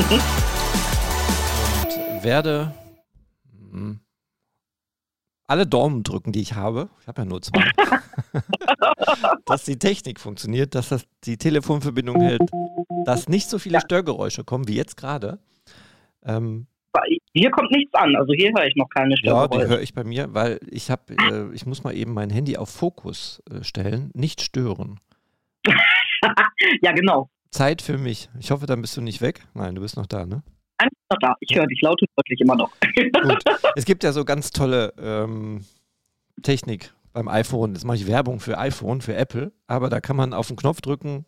Und werde hm, alle Daumen drücken, die ich habe. Ich habe ja nur zwei. dass die Technik funktioniert, dass das die Telefonverbindung hält, dass nicht so viele Störgeräusche kommen wie jetzt gerade. Ähm, hier kommt nichts an, also hier höre ich noch keine Störgeräusche. Ja, die höre ich bei mir, weil ich habe, äh, ich muss mal eben mein Handy auf Fokus äh, stellen, nicht stören. ja, genau. Zeit für mich. Ich hoffe, dann bist du nicht weg. Nein, du bist noch da, ne? Bin noch da. Ich höre dich laut und deutlich immer noch. Gut. Es gibt ja so ganz tolle ähm, Technik beim iPhone. Jetzt mache ich Werbung für iPhone, für Apple, aber da kann man auf den Knopf drücken,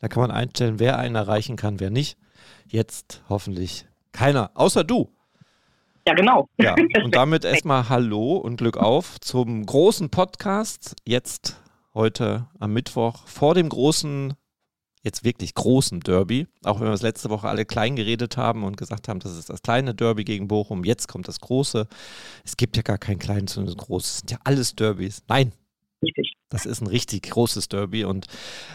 da kann man einstellen, wer einen erreichen kann, wer nicht. Jetzt hoffentlich keiner, außer du. Ja, genau. Ja, und damit erstmal Hallo und Glück auf zum großen Podcast. Jetzt heute am Mittwoch vor dem großen, jetzt wirklich großen Derby. Auch wenn wir es letzte Woche alle klein geredet haben und gesagt haben, das ist das kleine Derby gegen Bochum. Jetzt kommt das große. Es gibt ja gar kein kleines und großes. Es sind ja alles Derbys. Nein. Richtig. Das ist ein richtig großes Derby. Und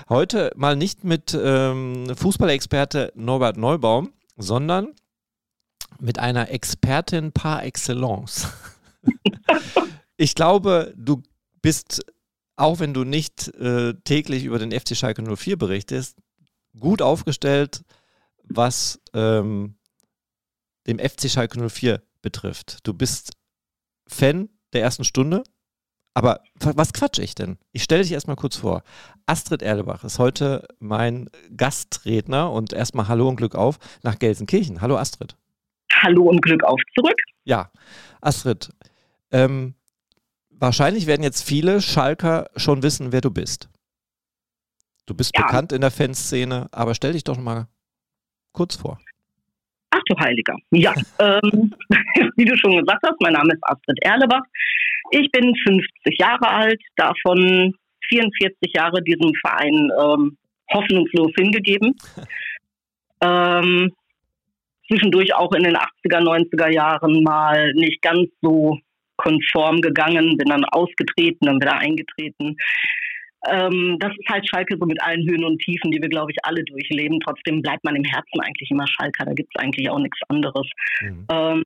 heute mal nicht mit ähm, Fußballexperte Norbert Neubaum, sondern mit einer Expertin par excellence. ich glaube, du bist, auch wenn du nicht äh, täglich über den FC Schalke 04 berichtest, gut aufgestellt, was ähm, dem FC Schalke 04 betrifft. Du bist Fan der ersten Stunde, aber was quatsch ich denn? Ich stelle dich erstmal kurz vor. Astrid Erlebach ist heute mein Gastredner und erstmal Hallo und Glück auf nach Gelsenkirchen. Hallo Astrid. Hallo und Glück auf zurück. Ja, Astrid, ähm, wahrscheinlich werden jetzt viele Schalker schon wissen, wer du bist. Du bist ja. bekannt in der Fanszene, aber stell dich doch mal kurz vor. Ach du Heiliger. Ja, ähm, wie du schon gesagt hast, mein Name ist Astrid Erlebach. Ich bin 50 Jahre alt, davon 44 Jahre diesem Verein ähm, hoffnungslos hingegeben. ähm, zwischendurch auch in den 80er, 90er Jahren mal nicht ganz so konform gegangen, bin dann ausgetreten, dann wieder eingetreten. Ähm, das ist halt Schalke so mit allen Höhen und Tiefen, die wir, glaube ich, alle durchleben. Trotzdem bleibt man im Herzen eigentlich immer Schalker, da gibt es eigentlich auch nichts anderes. Mhm. Ähm,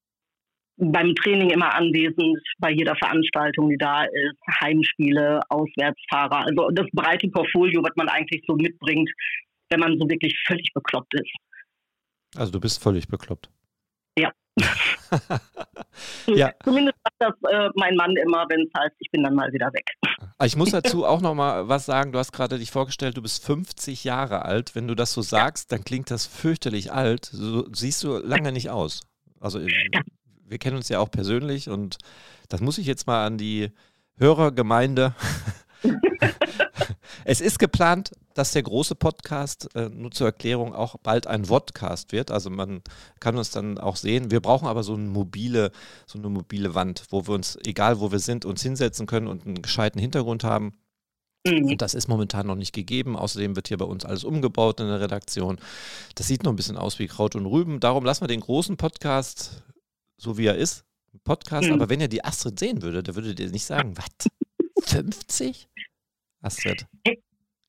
beim Training immer anwesend, bei jeder Veranstaltung, die da ist, Heimspiele, Auswärtsfahrer, also das breite Portfolio, was man eigentlich so mitbringt, wenn man so wirklich völlig bekloppt ist. Also du bist völlig bekloppt. Ja. Zumindest sagt das äh, mein Mann immer, wenn es heißt, ich bin dann mal wieder weg. Ah, ich muss dazu auch noch mal was sagen. Du hast gerade dich vorgestellt, du bist 50 Jahre alt. Wenn du das so sagst, dann klingt das fürchterlich alt. So siehst du lange nicht aus. Also äh, wir kennen uns ja auch persönlich und das muss ich jetzt mal an die Hörergemeinde es ist geplant, dass der große Podcast, äh, nur zur Erklärung, auch bald ein Vodcast wird. Also man kann uns dann auch sehen. Wir brauchen aber so eine mobile, so eine mobile Wand, wo wir uns, egal wo wir sind, uns hinsetzen können und einen gescheiten Hintergrund haben. Mhm. Und das ist momentan noch nicht gegeben. Außerdem wird hier bei uns alles umgebaut in der Redaktion. Das sieht noch ein bisschen aus wie Kraut und Rüben. Darum lassen wir den großen Podcast so wie er ist, Podcast. Mhm. Aber wenn ihr die Astrid sehen würdet, da würdet ihr nicht sagen, was? 50? Astrid.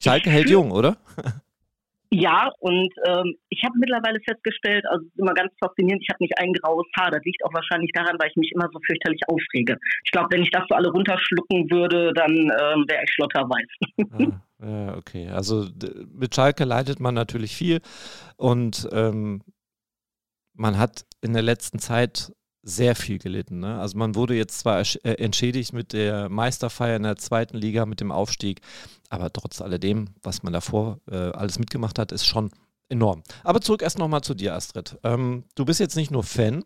Schalke hält jung, oder? Ja, und ähm, ich habe mittlerweile festgestellt, also es ist immer ganz faszinierend, ich habe nicht ein graues Haar. Das liegt auch wahrscheinlich daran, weil ich mich immer so fürchterlich aufrege. Ich glaube, wenn ich das so alle runterschlucken würde, dann ähm, wäre ich schlotterweiß. ah, ja, okay. Also mit Schalke leidet man natürlich viel und ähm, man hat in der letzten Zeit sehr viel gelitten. Ne? Also man wurde jetzt zwar äh, entschädigt mit der Meisterfeier in der zweiten Liga, mit dem Aufstieg, aber trotz alledem, was man davor äh, alles mitgemacht hat, ist schon enorm. Aber zurück erst nochmal zu dir, Astrid. Ähm, du bist jetzt nicht nur Fan,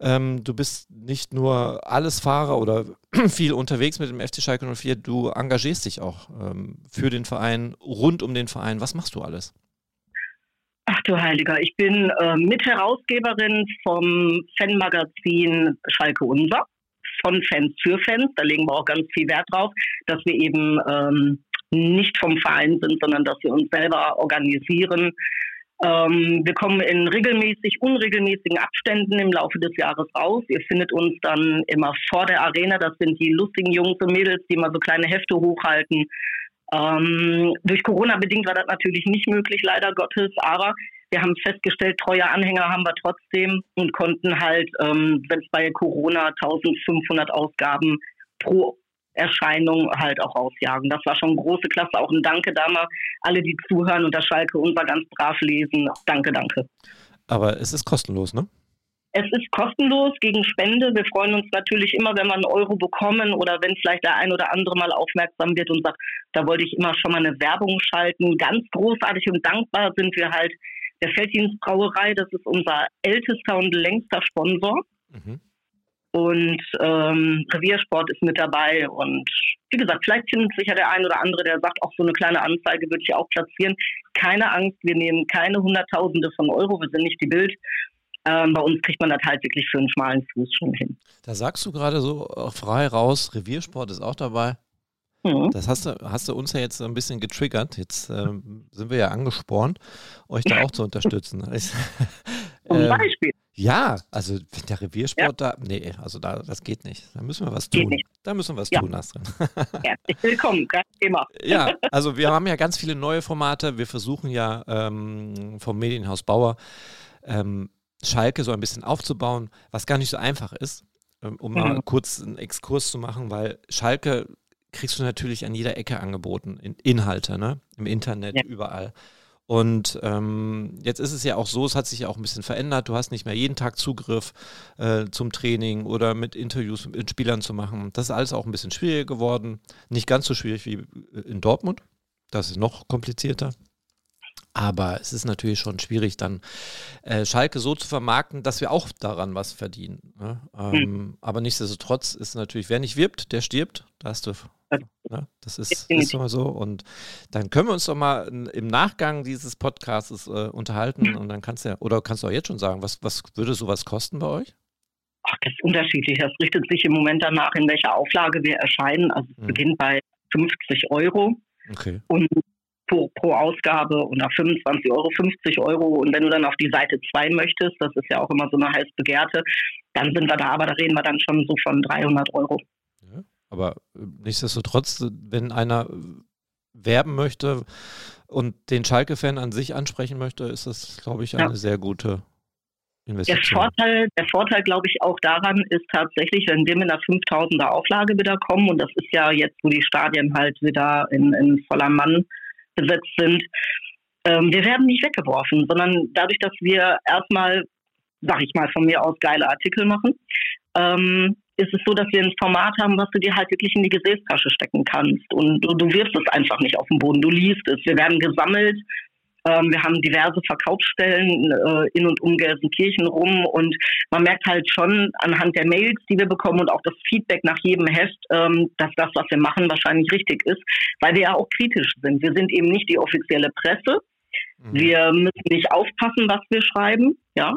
ähm, du bist nicht nur alles Fahrer oder viel unterwegs mit dem FC Schalke 04, du engagierst dich auch ähm, für den Verein, rund um den Verein. Was machst du alles? Ach du Heiliger, ich bin äh, Mitherausgeberin vom Fanmagazin Schalke Unser, von Fans für Fans. Da legen wir auch ganz viel Wert drauf, dass wir eben ähm, nicht vom Verein sind, sondern dass wir uns selber organisieren. Ähm, wir kommen in regelmäßig, unregelmäßigen Abständen im Laufe des Jahres raus. Ihr findet uns dann immer vor der Arena. Das sind die lustigen Jungs und Mädels, die mal so kleine Hefte hochhalten ähm, durch Corona bedingt war das natürlich nicht möglich, leider Gottes, aber Wir haben festgestellt, treue Anhänger haben wir trotzdem und konnten halt, ähm, wenn es bei Corona 1500 Ausgaben pro Erscheinung halt auch rausjagen. Das war schon große Klasse. Auch ein Danke da mal alle, die zuhören und das Schalke unser ganz brav lesen. Danke, danke. Aber es ist kostenlos, ne? Es ist kostenlos gegen Spende. Wir freuen uns natürlich immer, wenn wir einen Euro bekommen oder wenn vielleicht der ein oder andere mal aufmerksam wird und sagt, da wollte ich immer schon mal eine Werbung schalten. Ganz großartig und dankbar sind wir halt der Felddienstbrauerei. Das ist unser ältester und längster Sponsor. Mhm. Und ähm, Reviersport ist mit dabei. Und wie gesagt, vielleicht findet sich ja der ein oder andere, der sagt, auch so eine kleine Anzeige würde ich auch platzieren. Keine Angst, wir nehmen keine Hunderttausende von Euro, wir sind nicht die Bild. Ähm, bei uns kriegt man das halt wirklich für einen schmalen Fuß schon hin. Da sagst du gerade so frei raus, Reviersport ist auch dabei. Mhm. Das hast du, hast du uns ja jetzt ein bisschen getriggert. Jetzt ähm, sind wir ja angespornt, euch da auch zu unterstützen. Zum ähm, Beispiel. Ja, also wenn der Reviersport ja. da, nee, also da, das geht nicht. Da müssen wir was tun. Da müssen wir was ja. tun, Astrid. Herzlich willkommen, kein Thema. Ja, also wir haben ja ganz viele neue Formate. Wir versuchen ja ähm, vom Medienhaus Bauer ähm, Schalke so ein bisschen aufzubauen, was gar nicht so einfach ist, ähm, um mhm. mal kurz einen Exkurs zu machen, weil Schalke kriegst du natürlich an jeder Ecke angeboten, in Inhalte, ne? Im Internet, ja. überall. Und ähm, jetzt ist es ja auch so, es hat sich ja auch ein bisschen verändert. Du hast nicht mehr jeden Tag Zugriff äh, zum Training oder mit Interviews mit Spielern zu machen. Das ist alles auch ein bisschen schwieriger geworden. Nicht ganz so schwierig wie in Dortmund. Das ist noch komplizierter. Aber es ist natürlich schon schwierig, dann äh, Schalke so zu vermarkten, dass wir auch daran was verdienen. Ne? Ähm, hm. Aber nichtsdestotrotz ist natürlich, wer nicht wirbt, der stirbt. Da hast du Ne? Das ist, ist immer so. Und dann können wir uns doch mal im Nachgang dieses Podcasts äh, unterhalten mhm. und dann kannst du ja, oder kannst du auch jetzt schon sagen, was, was würde sowas kosten bei euch? Ach, das ist unterschiedlich. Das richtet sich im Moment danach, in welcher Auflage wir erscheinen. Also es mhm. beginnt bei 50 Euro. Okay. Und pro, pro Ausgabe oder 25 Euro, 50 Euro. Und wenn du dann auf die Seite 2 möchtest, das ist ja auch immer so eine heiß begehrte, dann sind wir da, aber da reden wir dann schon so von 300 Euro. Aber äh, nichtsdestotrotz, wenn einer werben möchte und den Schalke-Fan an sich ansprechen möchte, ist das, glaube ich, eine ja. sehr gute Investition. Der Vorteil, der Vorteil, glaube ich, auch daran ist tatsächlich, wenn wir mit einer 5000er Auflage wieder kommen, und das ist ja jetzt, wo die Stadien halt wieder in, in voller Mann besetzt sind, ähm, wir werden nicht weggeworfen, sondern dadurch, dass wir erstmal, sag ich mal, von mir aus geile Artikel machen, ähm, ist es so, dass wir ein Format haben, was du dir halt wirklich in die Gesäßtasche stecken kannst. Und du, du wirfst es einfach nicht auf den Boden, du liest es. Wir werden gesammelt. Ähm, wir haben diverse Verkaufsstellen äh, in und um Gelsenkirchen rum und man merkt halt schon anhand der Mails, die wir bekommen und auch das Feedback nach jedem Heft, ähm, dass das, was wir machen, wahrscheinlich richtig ist, weil wir ja auch kritisch sind. Wir sind eben nicht die offizielle Presse. Mhm. Wir müssen nicht aufpassen, was wir schreiben. Ja,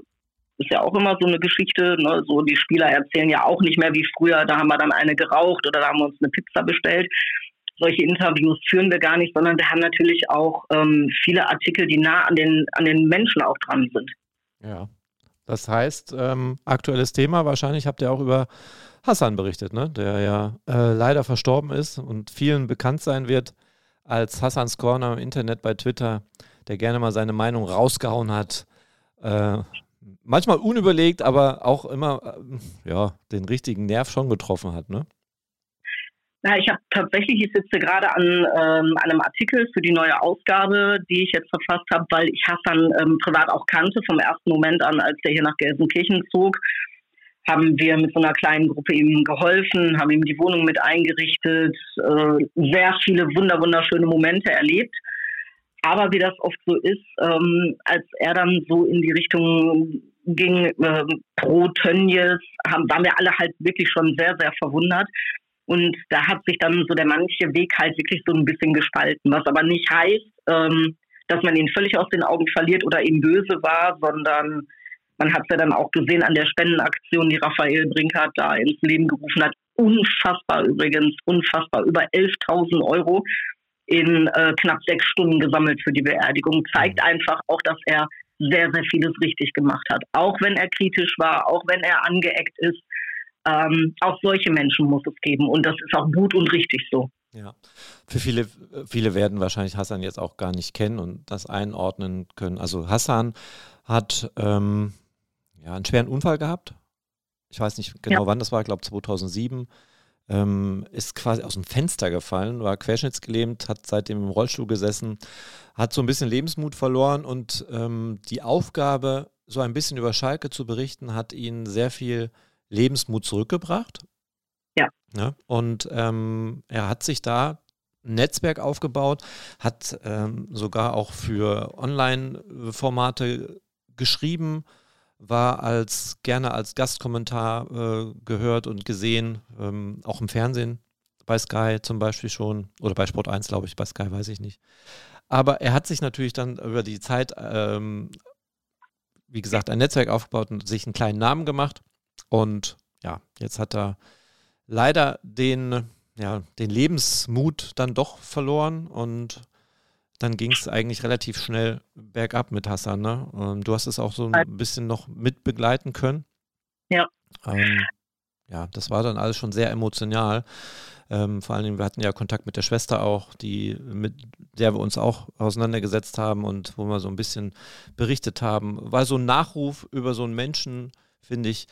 ist ja auch immer so eine Geschichte. Ne? So die Spieler erzählen ja auch nicht mehr wie früher. Da haben wir dann eine geraucht oder da haben wir uns eine Pizza bestellt. Solche Interviews führen wir gar nicht, sondern wir haben natürlich auch ähm, viele Artikel, die nah an den an den Menschen auch dran sind. Ja, das heißt ähm, aktuelles Thema. Wahrscheinlich habt ihr auch über Hassan berichtet, ne? Der ja äh, leider verstorben ist und vielen bekannt sein wird als Hassans Corner im Internet bei Twitter, der gerne mal seine Meinung rausgehauen hat. Äh, manchmal unüberlegt, aber auch immer äh, ja, den richtigen Nerv schon getroffen hat, ne? Ja, ich habe tatsächlich, ich sitze gerade an ähm, einem Artikel für die neue Ausgabe, die ich jetzt verfasst habe, weil ich Hassan ähm, privat auch kannte, vom ersten Moment an, als der hier nach Gelsenkirchen zog, haben wir mit so einer kleinen Gruppe ihm geholfen, haben ihm die Wohnung mit eingerichtet, äh, sehr viele wunder wunderschöne Momente erlebt. Aber wie das oft so ist, ähm, als er dann so in die Richtung ging, äh, pro Tönnies, haben, waren wir alle halt wirklich schon sehr, sehr verwundert. Und da hat sich dann so der manche Weg halt wirklich so ein bisschen gespalten, was aber nicht heißt, ähm, dass man ihn völlig aus den Augen verliert oder ihm böse war, sondern man hat es ja dann auch gesehen an der Spendenaktion, die Raphael Brinkert da ins Leben gerufen hat. Unfassbar übrigens, unfassbar, über 11.000 Euro in äh, knapp sechs Stunden gesammelt für die Beerdigung. Zeigt einfach auch, dass er sehr, sehr vieles richtig gemacht hat. Auch wenn er kritisch war, auch wenn er angeeckt ist. Ähm, auch solche Menschen muss es geben und das ist auch gut und richtig so. Ja, für viele, viele werden wahrscheinlich Hassan jetzt auch gar nicht kennen und das einordnen können. Also Hassan hat ähm, ja, einen schweren Unfall gehabt. Ich weiß nicht genau, ja. wann das war, ich glaube 2007. Ähm, ist quasi aus dem Fenster gefallen, war querschnittsgelähmt, hat seitdem im Rollstuhl gesessen, hat so ein bisschen Lebensmut verloren und ähm, die Aufgabe, so ein bisschen über Schalke zu berichten, hat ihn sehr viel Lebensmut zurückgebracht. Ja. ja und ähm, er hat sich da ein Netzwerk aufgebaut, hat ähm, sogar auch für Online-Formate geschrieben, war als gerne als Gastkommentar äh, gehört und gesehen, ähm, auch im Fernsehen, bei Sky zum Beispiel schon, oder bei Sport 1, glaube ich, bei Sky weiß ich nicht. Aber er hat sich natürlich dann über die Zeit, ähm, wie gesagt, ein Netzwerk aufgebaut und sich einen kleinen Namen gemacht. Und ja, jetzt hat er leider den, ja, den Lebensmut dann doch verloren und dann ging es eigentlich relativ schnell bergab mit Hassan. Ne? Ähm, du hast es auch so ein bisschen noch mitbegleiten können. Ja. Ähm, ja, das war dann alles schon sehr emotional. Ähm, vor allem, wir hatten ja Kontakt mit der Schwester auch, die, mit der wir uns auch auseinandergesetzt haben und wo wir so ein bisschen berichtet haben. War so ein Nachruf über so einen Menschen, finde ich,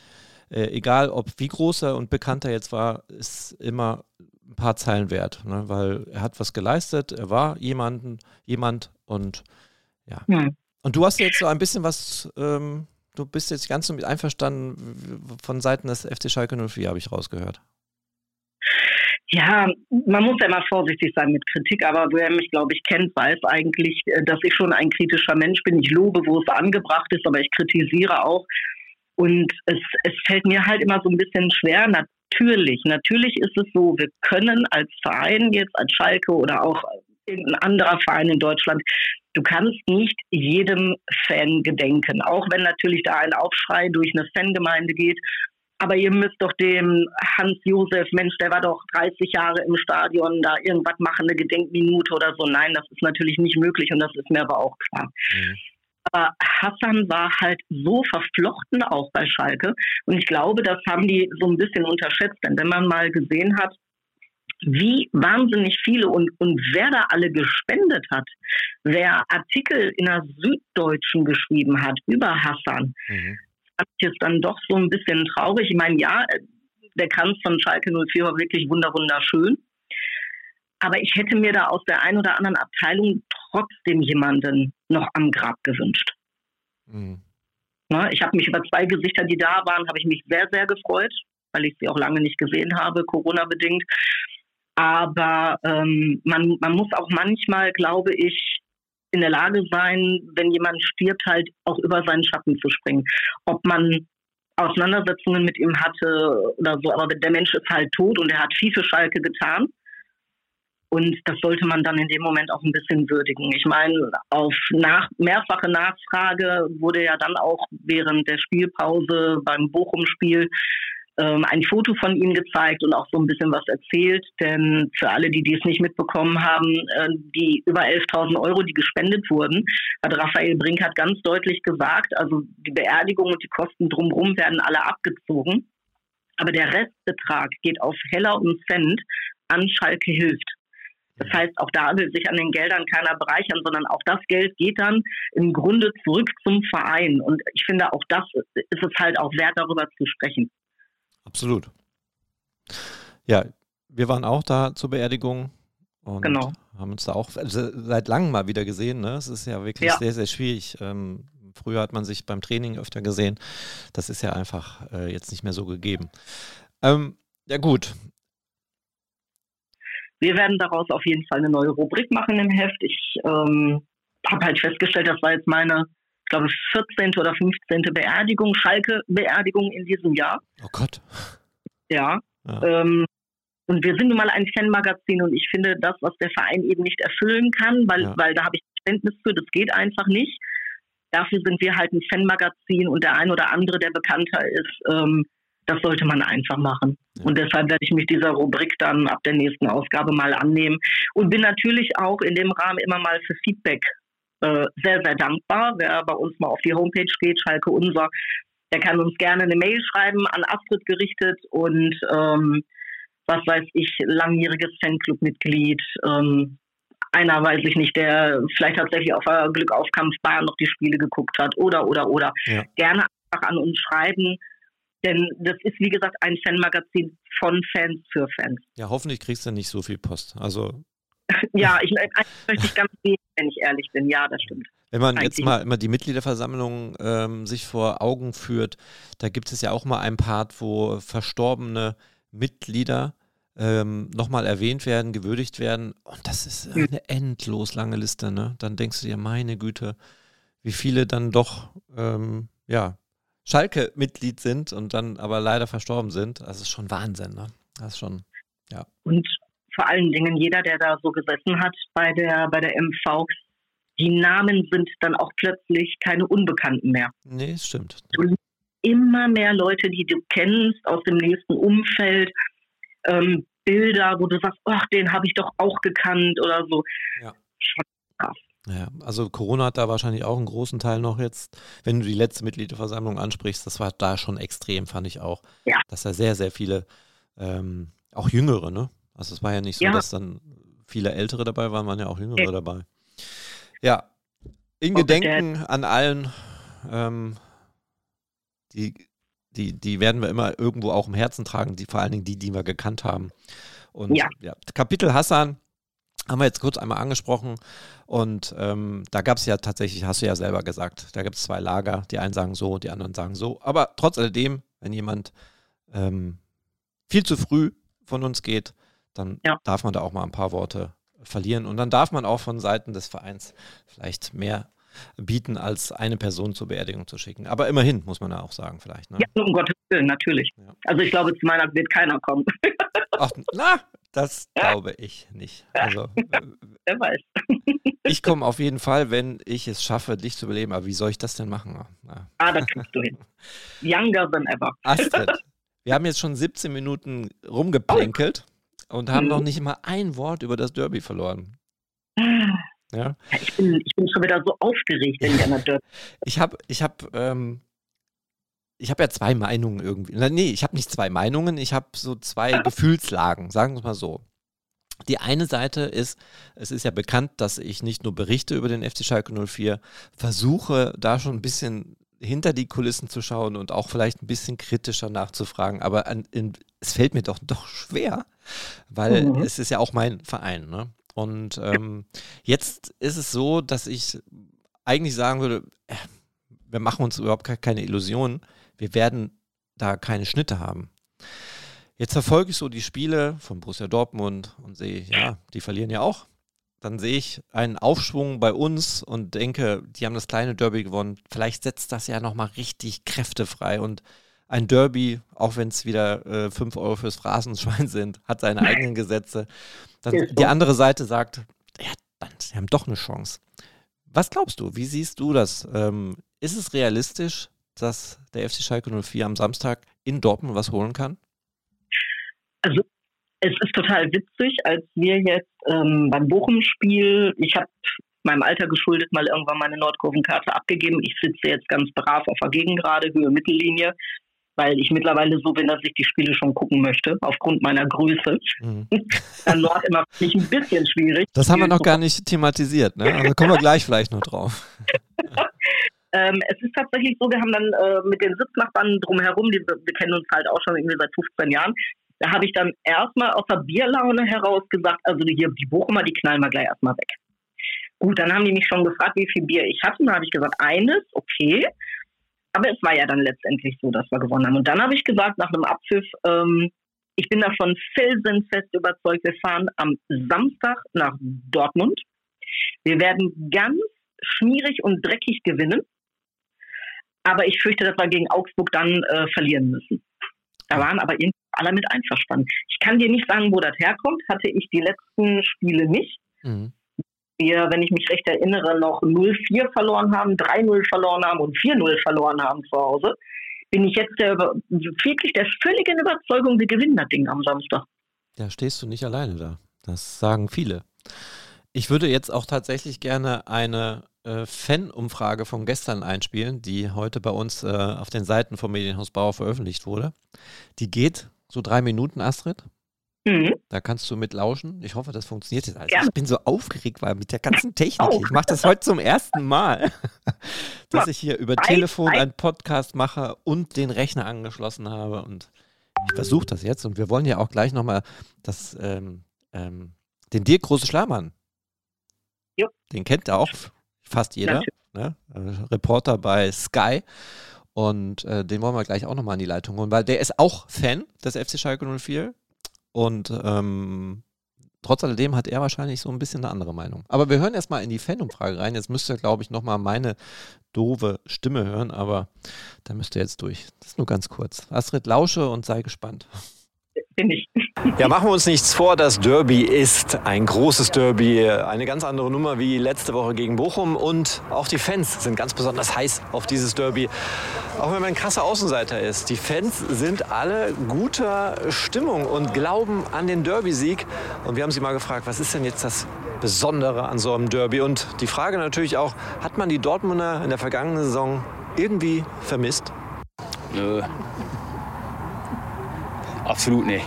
äh, egal ob wie groß er und bekannt er jetzt war, ist immer ein paar Zeilen wert, ne? weil er hat was geleistet, er war jemanden, jemand und ja. Hm. Und du hast jetzt so ein bisschen was, ähm, du bist jetzt ganz so mit einverstanden von Seiten des FC Schalke 04, habe ich rausgehört. Ja, man muss ja immer vorsichtig sein mit Kritik, aber wer mich, glaube ich, kennt, weiß eigentlich, äh, dass ich schon ein kritischer Mensch bin. Ich lobe, wo es angebracht ist, aber ich kritisiere auch. Und es, es fällt mir halt immer so ein bisschen schwer, natürlich, natürlich ist es so, wir können als Verein jetzt, als Schalke oder auch irgendein anderer Verein in Deutschland, du kannst nicht jedem Fan gedenken, auch wenn natürlich da ein Aufschrei durch eine Fangemeinde geht. Aber ihr müsst doch dem Hans-Josef, Mensch, der war doch 30 Jahre im Stadion, da irgendwas machen, eine Gedenkminute oder so. Nein, das ist natürlich nicht möglich und das ist mir aber auch klar. Mhm. Aber Hassan war halt so verflochten auch bei Schalke. Und ich glaube, das haben die so ein bisschen unterschätzt. Denn wenn man mal gesehen hat, wie wahnsinnig viele und, und wer da alle gespendet hat, wer Artikel in der Süddeutschen geschrieben hat über Hassan, mhm. fand ich es dann doch so ein bisschen traurig. Ich meine, ja, der Kranz von Schalke 04 war wirklich wunderschön. Aber ich hätte mir da aus der einen oder anderen Abteilung trotzdem jemanden noch am Grab gewünscht. Mhm. Na, ich habe mich über zwei Gesichter, die da waren, habe ich mich sehr, sehr gefreut, weil ich sie auch lange nicht gesehen habe, Corona-bedingt. Aber ähm, man, man muss auch manchmal, glaube ich, in der Lage sein, wenn jemand stirbt, halt auch über seinen Schatten zu springen. Ob man Auseinandersetzungen mit ihm hatte oder so, aber der Mensch ist halt tot und er hat viel für Schalke getan. Und das sollte man dann in dem Moment auch ein bisschen würdigen. Ich meine, auf nach, mehrfache Nachfrage wurde ja dann auch während der Spielpause beim Bochum-Spiel ähm, ein Foto von ihm gezeigt und auch so ein bisschen was erzählt. Denn für alle, die dies nicht mitbekommen haben, äh, die über 11.000 Euro, die gespendet wurden, hat Raphael Brink hat ganz deutlich gesagt, also die Beerdigung und die Kosten drumherum werden alle abgezogen. Aber der Restbetrag geht auf Heller und Cent an Schalke hilft. Das heißt, auch da will sich an den Geldern keiner bereichern, sondern auch das Geld geht dann im Grunde zurück zum Verein. Und ich finde, auch das ist es halt auch wert, darüber zu sprechen. Absolut. Ja, wir waren auch da zur Beerdigung und genau. haben uns da auch seit langem mal wieder gesehen. Ne? Es ist ja wirklich ja. sehr, sehr schwierig. Ähm, früher hat man sich beim Training öfter gesehen. Das ist ja einfach äh, jetzt nicht mehr so gegeben. Ähm, ja gut, wir werden daraus auf jeden Fall eine neue Rubrik machen im Heft. Ich ähm, habe halt festgestellt, das war jetzt meine, ich glaube, 14. oder 15. Beerdigung, Schalke-Beerdigung in diesem Jahr. Oh Gott. Ja. ja. Ähm, und wir sind nun mal ein Fanmagazin und ich finde das, was der Verein eben nicht erfüllen kann, weil, ja. weil da habe ich Verständnis für, das geht einfach nicht. Dafür sind wir halt ein Fanmagazin und der ein oder andere, der bekannter ist, ähm, das sollte man einfach machen. Und deshalb werde ich mich dieser Rubrik dann ab der nächsten Ausgabe mal annehmen und bin natürlich auch in dem Rahmen immer mal für Feedback äh, sehr, sehr dankbar. Wer bei uns mal auf die Homepage geht, Schalke Unser, der kann uns gerne eine Mail schreiben an Astrid gerichtet und ähm, was weiß ich, langjähriges Fanclub-Mitglied, ähm, einer weiß ich nicht, der vielleicht tatsächlich auf Glück auf Kampf Bayern noch die Spiele geguckt hat oder oder oder ja. gerne einfach an uns schreiben. Denn das ist, wie gesagt, ein Fanmagazin von Fans für Fans. Ja, hoffentlich kriegst du nicht so viel Post. Also ja, ich möchte ich ganz wenig, wenn ich ehrlich bin. Ja, das stimmt. Wenn man jetzt mal immer die Mitgliederversammlung ähm, sich vor Augen führt, da gibt es ja auch mal ein Part, wo verstorbene Mitglieder ähm, nochmal erwähnt werden, gewürdigt werden. Und das ist eine endlos lange Liste. Ne? Dann denkst du dir, meine Güte, wie viele dann doch ähm, ja, Schalke-Mitglied sind und dann aber leider verstorben sind. Das ist schon Wahnsinn. Ne? Das ist schon, ja. Und vor allen Dingen jeder, der da so gesessen hat bei der, bei der MV, die Namen sind dann auch plötzlich keine Unbekannten mehr. Nee, stimmt. Du immer mehr Leute, die du kennst aus dem nächsten Umfeld, ähm, Bilder, wo du sagst, ach, den habe ich doch auch gekannt oder so. Ja. Ja, also Corona hat da wahrscheinlich auch einen großen Teil noch jetzt, wenn du die letzte Mitgliederversammlung ansprichst, das war da schon extrem, fand ich auch. Ja. Dass da sehr, sehr viele, ähm, auch Jüngere, ne? Also es war ja nicht so, ja. dass dann viele Ältere dabei waren, waren ja auch Jüngere ja. dabei. Ja, in Gedenken an allen, ähm, die, die, die werden wir immer irgendwo auch im Herzen tragen, die vor allen Dingen die, die wir gekannt haben. Und ja Kapitel Hassan haben wir jetzt kurz einmal angesprochen. Und ähm, da gab es ja tatsächlich, hast du ja selber gesagt, da gibt es zwei Lager. Die einen sagen so, die anderen sagen so. Aber trotz alledem, wenn jemand ähm, viel zu früh von uns geht, dann ja. darf man da auch mal ein paar Worte verlieren. Und dann darf man auch von Seiten des Vereins vielleicht mehr bieten, als eine Person zur Beerdigung zu schicken. Aber immerhin, muss man ja auch sagen, vielleicht. Ne? Ja, um Gottes Willen, natürlich. Ja. Also ich glaube, zu meiner wird keiner kommen. Ach, na, das ja. glaube ich nicht. Also, Wer weiß. ich komme auf jeden Fall, wenn ich es schaffe, dich zu beleben. Aber wie soll ich das denn machen? Na. Ah, da kriegst du hin. Younger than ever. Astrid, wir haben jetzt schon 17 Minuten rumgeplänkelt. Oh und haben mhm. noch nicht mal ein Wort über das Derby verloren. Ah. Ja? ja ich, bin, ich bin schon wieder so aufgeregt, wenn ich an der Derby. ich habe ich hab, ähm, ich habe ja zwei Meinungen irgendwie. Nee, ich habe nicht zwei Meinungen, ich habe so zwei. Gefühlslagen, sagen wir es mal so. Die eine Seite ist, es ist ja bekannt, dass ich nicht nur berichte über den FC Schalke 04, versuche da schon ein bisschen hinter die Kulissen zu schauen und auch vielleicht ein bisschen kritischer nachzufragen. Aber an, in, es fällt mir doch, doch schwer, weil mhm. es ist ja auch mein Verein. Ne? Und ähm, jetzt ist es so, dass ich eigentlich sagen würde, äh, wir machen uns überhaupt keine Illusionen. Wir werden da keine Schnitte haben. Jetzt verfolge ich so die Spiele von Borussia Dortmund und sehe, ja, die verlieren ja auch dann sehe ich einen Aufschwung bei uns und denke, die haben das kleine Derby gewonnen. Vielleicht setzt das ja nochmal richtig Kräfte frei und ein Derby, auch wenn es wieder 5 äh, Euro fürs Phrasenschwein sind, hat seine eigenen Gesetze. Dann die andere Seite sagt, ja, sie haben doch eine Chance. Was glaubst du? Wie siehst du das? Ähm, ist es realistisch, dass der FC Schalke 04 am Samstag in Dortmund was holen kann? Also es ist total witzig, als wir jetzt ähm, beim Bochum-Spiel, ich habe meinem Alter geschuldet mal irgendwann meine Nordkurvenkarte abgegeben. Ich sitze jetzt ganz brav auf der Gegengrade, Höhe Mittellinie, weil ich mittlerweile so bin, dass ich die Spiele schon gucken möchte, aufgrund meiner Größe. Mhm. Dann Nord immer für mich ein bisschen schwierig. Das haben wir noch gar nicht thematisiert, ne? Also kommen wir gleich vielleicht noch drauf. ähm, es ist tatsächlich so, wir haben dann äh, mit den Sitznachbarn drumherum, die, wir kennen uns halt auch schon irgendwie seit 15 Jahren, da habe ich dann erstmal aus der Bierlaune heraus gesagt, also hier die Bochumer, die knallen wir gleich erstmal weg. Gut, dann haben die mich schon gefragt, wie viel Bier ich hatte. Dann habe ich gesagt, eines, okay. Aber es war ja dann letztendlich so, dass wir gewonnen haben. Und dann habe ich gesagt, nach einem Abpfiff, ähm, ich bin davon felsenfest überzeugt, wir fahren am Samstag nach Dortmund. Wir werden ganz schmierig und dreckig gewinnen. Aber ich fürchte, dass wir gegen Augsburg dann äh, verlieren müssen. Da waren aber irgendwie alle mit einverstanden. Ich kann dir nicht sagen, wo das herkommt. Hatte ich die letzten Spiele nicht. Mhm. Wir, wenn ich mich recht erinnere, noch 0-4 verloren haben, 3-0 verloren haben und 4-0 verloren haben zu Hause, bin ich jetzt der, wirklich der völligen Überzeugung, wir gewinnen das Ding am Samstag. Ja, stehst du nicht alleine da. Das sagen viele. Ich würde jetzt auch tatsächlich gerne eine äh, Fan-Umfrage von gestern einspielen, die heute bei uns äh, auf den Seiten vom Medienhaus Bauer veröffentlicht wurde. Die geht so drei Minuten, Astrid. Mhm. Da kannst du mit lauschen. Ich hoffe, das funktioniert jetzt alles. Ja. Ich bin so aufgeregt, weil mit der ganzen Technik. Oh. Ich mache das heute zum ersten Mal, dass ich hier über Telefon einen Podcast mache und den Rechner angeschlossen habe. Und ich versuche das jetzt. Und wir wollen ja auch gleich nochmal das, ähm, ähm, den Dirk Große Schlamann. Jo. Den kennt auch fast jeder. Ne? Äh, Reporter bei Sky. Und äh, den wollen wir gleich auch nochmal in die Leitung holen, weil der ist auch Fan des FC Schalke 04 und ähm, trotz alledem hat er wahrscheinlich so ein bisschen eine andere Meinung. Aber wir hören erstmal in die Fanumfrage rein. Jetzt müsst ihr, glaube ich, nochmal meine doofe Stimme hören, aber da müsst ihr jetzt durch. Das ist nur ganz kurz. Astrid, lausche und sei gespannt bin ich. Ja, machen wir uns nichts vor. Das Derby ist ein großes Derby. Eine ganz andere Nummer wie letzte Woche gegen Bochum. Und auch die Fans sind ganz besonders heiß auf dieses Derby. Auch wenn man ein krasser Außenseiter ist. Die Fans sind alle guter Stimmung und glauben an den Derby-Sieg. Und wir haben sie mal gefragt, was ist denn jetzt das Besondere an so einem Derby? Und die Frage natürlich auch, hat man die Dortmunder in der vergangenen Saison irgendwie vermisst? Nö, Absolut nicht.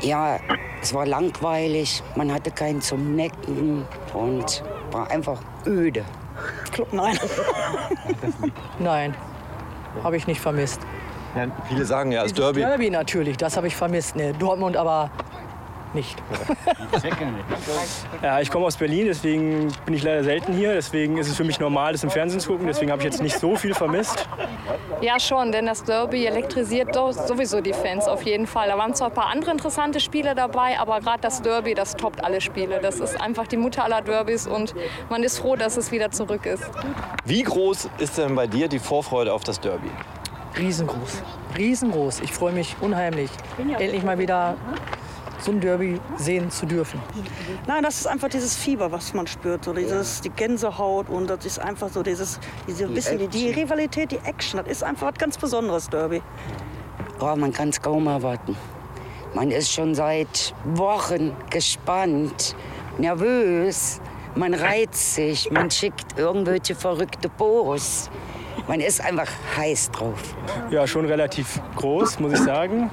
Ja, es war langweilig, man hatte keinen zum Necken und war einfach öde. Club, nein. nein, habe ich nicht vermisst. Ja, viele sagen ja, das Derby. Derby natürlich, das habe ich vermisst. Nee, Dortmund aber nicht. ja, ich komme aus Berlin, deswegen bin ich leider selten hier. Deswegen ist es für mich normal, das im Fernsehen zu gucken. Deswegen habe ich jetzt nicht so viel vermisst. Ja, schon, denn das Derby elektrisiert sowieso die Fans auf jeden Fall. Da waren zwar ein paar andere interessante Spiele dabei, aber gerade das Derby, das toppt alle Spiele. Das ist einfach die Mutter aller Derbys und man ist froh, dass es wieder zurück ist. Wie groß ist denn bei dir die Vorfreude auf das Derby? Riesengroß. Riesengroß. Ich freue mich unheimlich. Endlich mal wieder so ein Derby sehen zu dürfen. Nein, das ist einfach dieses Fieber, was man spürt, so dieses, die Gänsehaut und das ist einfach so dieses, diese die bisschen, die Rivalität, die Action, das ist einfach was ganz Besonderes, Derby. Oh, man kann es kaum erwarten. Man ist schon seit Wochen gespannt, nervös, man reizt sich, man schickt irgendwelche verrückte Posts. Man ist einfach heiß drauf. Ja, schon relativ groß, muss ich sagen.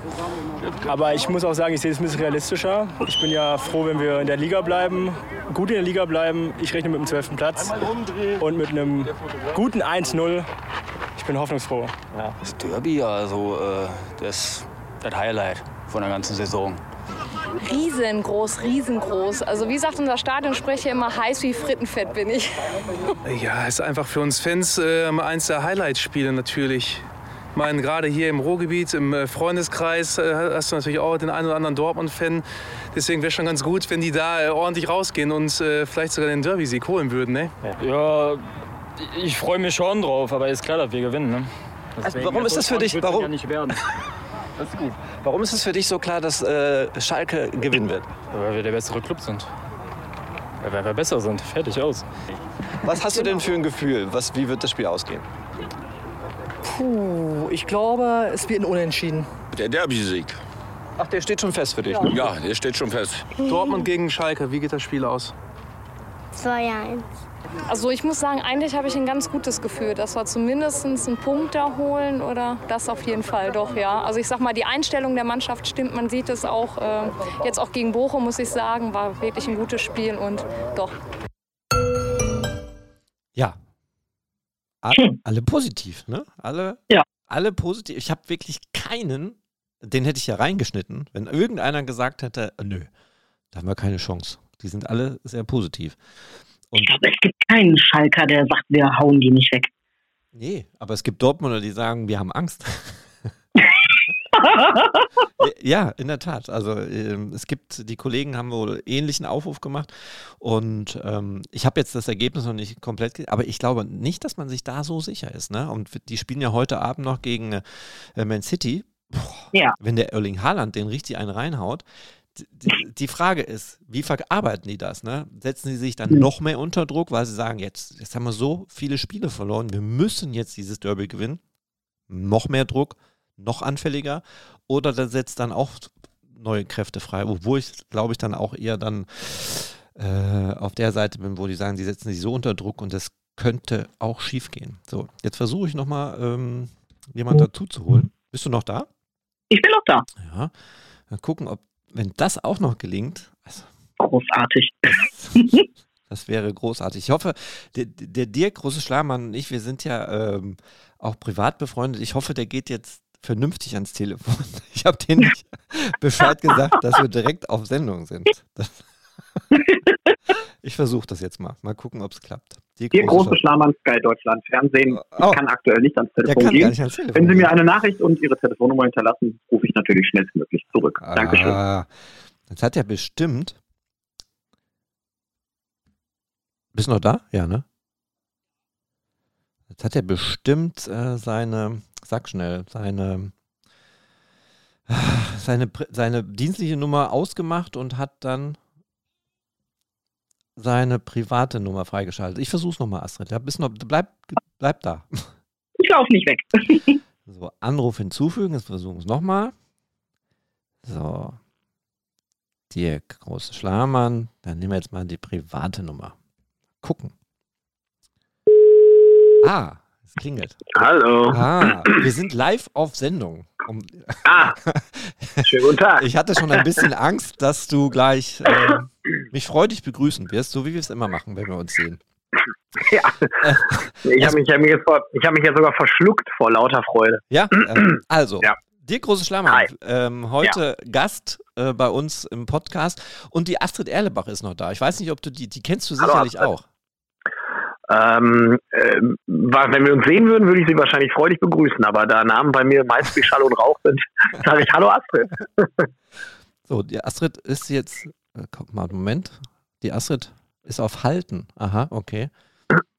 Aber ich muss auch sagen, ich sehe es ein bisschen realistischer. Ich bin ja froh, wenn wir in der Liga bleiben, gut in der Liga bleiben. Ich rechne mit dem 12. Platz und mit einem guten 1-0. Ich bin hoffnungsfroh. Das Derby, also äh, das, das Highlight von der ganzen Saison riesengroß, riesengroß. Also wie sagt unser Stadionsprecher immer, heiß wie Frittenfett bin ich. Ja, ist einfach für uns Fans äh, eins der Highlight-Spiele natürlich. Ich meine, gerade hier im Ruhrgebiet, im äh, Freundeskreis, äh, hast du natürlich auch den einen oder anderen Dortmund-Fan. Deswegen wäre schon ganz gut, wenn die da äh, ordentlich rausgehen und vielleicht sogar den Derby-Sieg holen würden. Ne? Ja, ich freue mich schon drauf, aber ist klar, dass wir gewinnen. Ne? Also, warum ist das für dich? Warum? Ja nicht werden. Das ist gut. Warum ist es für dich so klar, dass äh, Schalke gewinnen wird? Weil wir der bessere Club sind. Weil wir besser sind. Fertig aus. Was hast du denn für ein Gefühl? Was, wie wird das Spiel ausgehen? Puh, ich glaube, es wird ein Unentschieden. Der Derby-Sieg. Ach, der steht schon fest für dich? Ja. Ne? ja, der steht schon fest. Dortmund gegen Schalke, wie geht das Spiel aus? 2-1. Also ich muss sagen, eigentlich habe ich ein ganz gutes Gefühl, dass wir zumindest einen Punkt da holen oder das auf jeden Fall doch, ja. Also ich sag mal, die Einstellung der Mannschaft stimmt, man sieht es auch äh, jetzt auch gegen Bochum, muss ich sagen, war wirklich ein gutes Spiel und doch. Ja. Alle, alle positiv, ne? Alle, ja. alle positiv. Ich habe wirklich keinen, den hätte ich ja reingeschnitten, wenn irgendeiner gesagt hätte, nö, da haben wir keine Chance. Die sind alle sehr positiv. Und ich glaube, es gibt keinen Schalker, der sagt, wir hauen die nicht weg. Nee, aber es gibt Dortmunder, die sagen, wir haben Angst. ja, in der Tat. Also ähm, es gibt, die Kollegen haben wohl ähnlichen Aufruf gemacht und ähm, ich habe jetzt das Ergebnis noch nicht komplett, aber ich glaube nicht, dass man sich da so sicher ist. Ne? Und die spielen ja heute Abend noch gegen äh, Man City. Boah, ja. Wenn der Erling Haaland den richtig einen reinhaut, die Frage ist, wie verarbeiten die das? Ne? Setzen sie sich dann mhm. noch mehr unter Druck, weil sie sagen, jetzt, jetzt haben wir so viele Spiele verloren, wir müssen jetzt dieses Derby gewinnen. Noch mehr Druck, noch anfälliger. Oder da setzt dann auch neue Kräfte frei, obwohl ich, glaube ich, dann auch eher dann äh, auf der Seite bin, wo die sagen, die setzen sich so unter Druck und das könnte auch schief gehen. So, jetzt versuche ich nochmal ähm, jemand dazu zu holen. Bist du noch da? Ich bin noch da. Ja. Mal gucken, ob, wenn das auch noch gelingt. Also, Großartig. Das wäre großartig. Ich hoffe, der, der Dirk, große Schlamann und ich, wir sind ja ähm, auch privat befreundet. Ich hoffe, der geht jetzt vernünftig ans Telefon. Ich habe denen nicht Bescheid gesagt, dass wir direkt auf Sendung sind. Das ich versuche das jetzt mal. Mal gucken, ob es klappt. Die große, große Schlamann Sky Deutschland Fernsehen. Ich oh. kann aktuell nicht ans Telefon gehen. Ans Telefon Wenn Sie mir eine Nachricht und Ihre Telefonnummer hinterlassen, rufe ich natürlich schnellstmöglich zurück. Ah, Dankeschön. Jetzt hat er bestimmt. Bist du noch da? Ja, ne? Jetzt hat er bestimmt äh, seine, sag schnell, seine, seine, seine dienstliche Nummer ausgemacht und hat dann seine private Nummer freigeschaltet. Ich versuche es nochmal, Astrid. Ja, noch, bleib, bleib da. Ich laufe nicht weg. so, Anruf hinzufügen. Jetzt versuchen wir es nochmal. So. Dirk, große Schlamann. Dann nehmen wir jetzt mal die private Nummer. Gucken. Ah, es klingelt. Hallo. Ah, wir sind live auf Sendung. Um, ah, schönen guten Tag. Ich hatte schon ein bisschen Angst, dass du gleich äh, mich freudig begrüßen wirst, so wie wir es immer machen, wenn wir uns sehen. Ja, ich habe mich, hab mich, hab mich ja sogar verschluckt vor lauter Freude. Ja, äh, also, ja. Dir große Schlammer, ähm, heute ja. Gast äh, bei uns im Podcast und die Astrid Erlebach ist noch da. Ich weiß nicht, ob du die, die kennst du sicherlich Hallo, auch. Ähm, äh, wenn wir uns sehen würden, würde ich sie wahrscheinlich freudig begrüßen, aber da Namen bei mir meist wie Schall und Rauch sind, sage ich Hallo Astrid. so, die Astrid ist jetzt, äh, guck mal, Moment, die Astrid ist auf Halten. Aha, okay.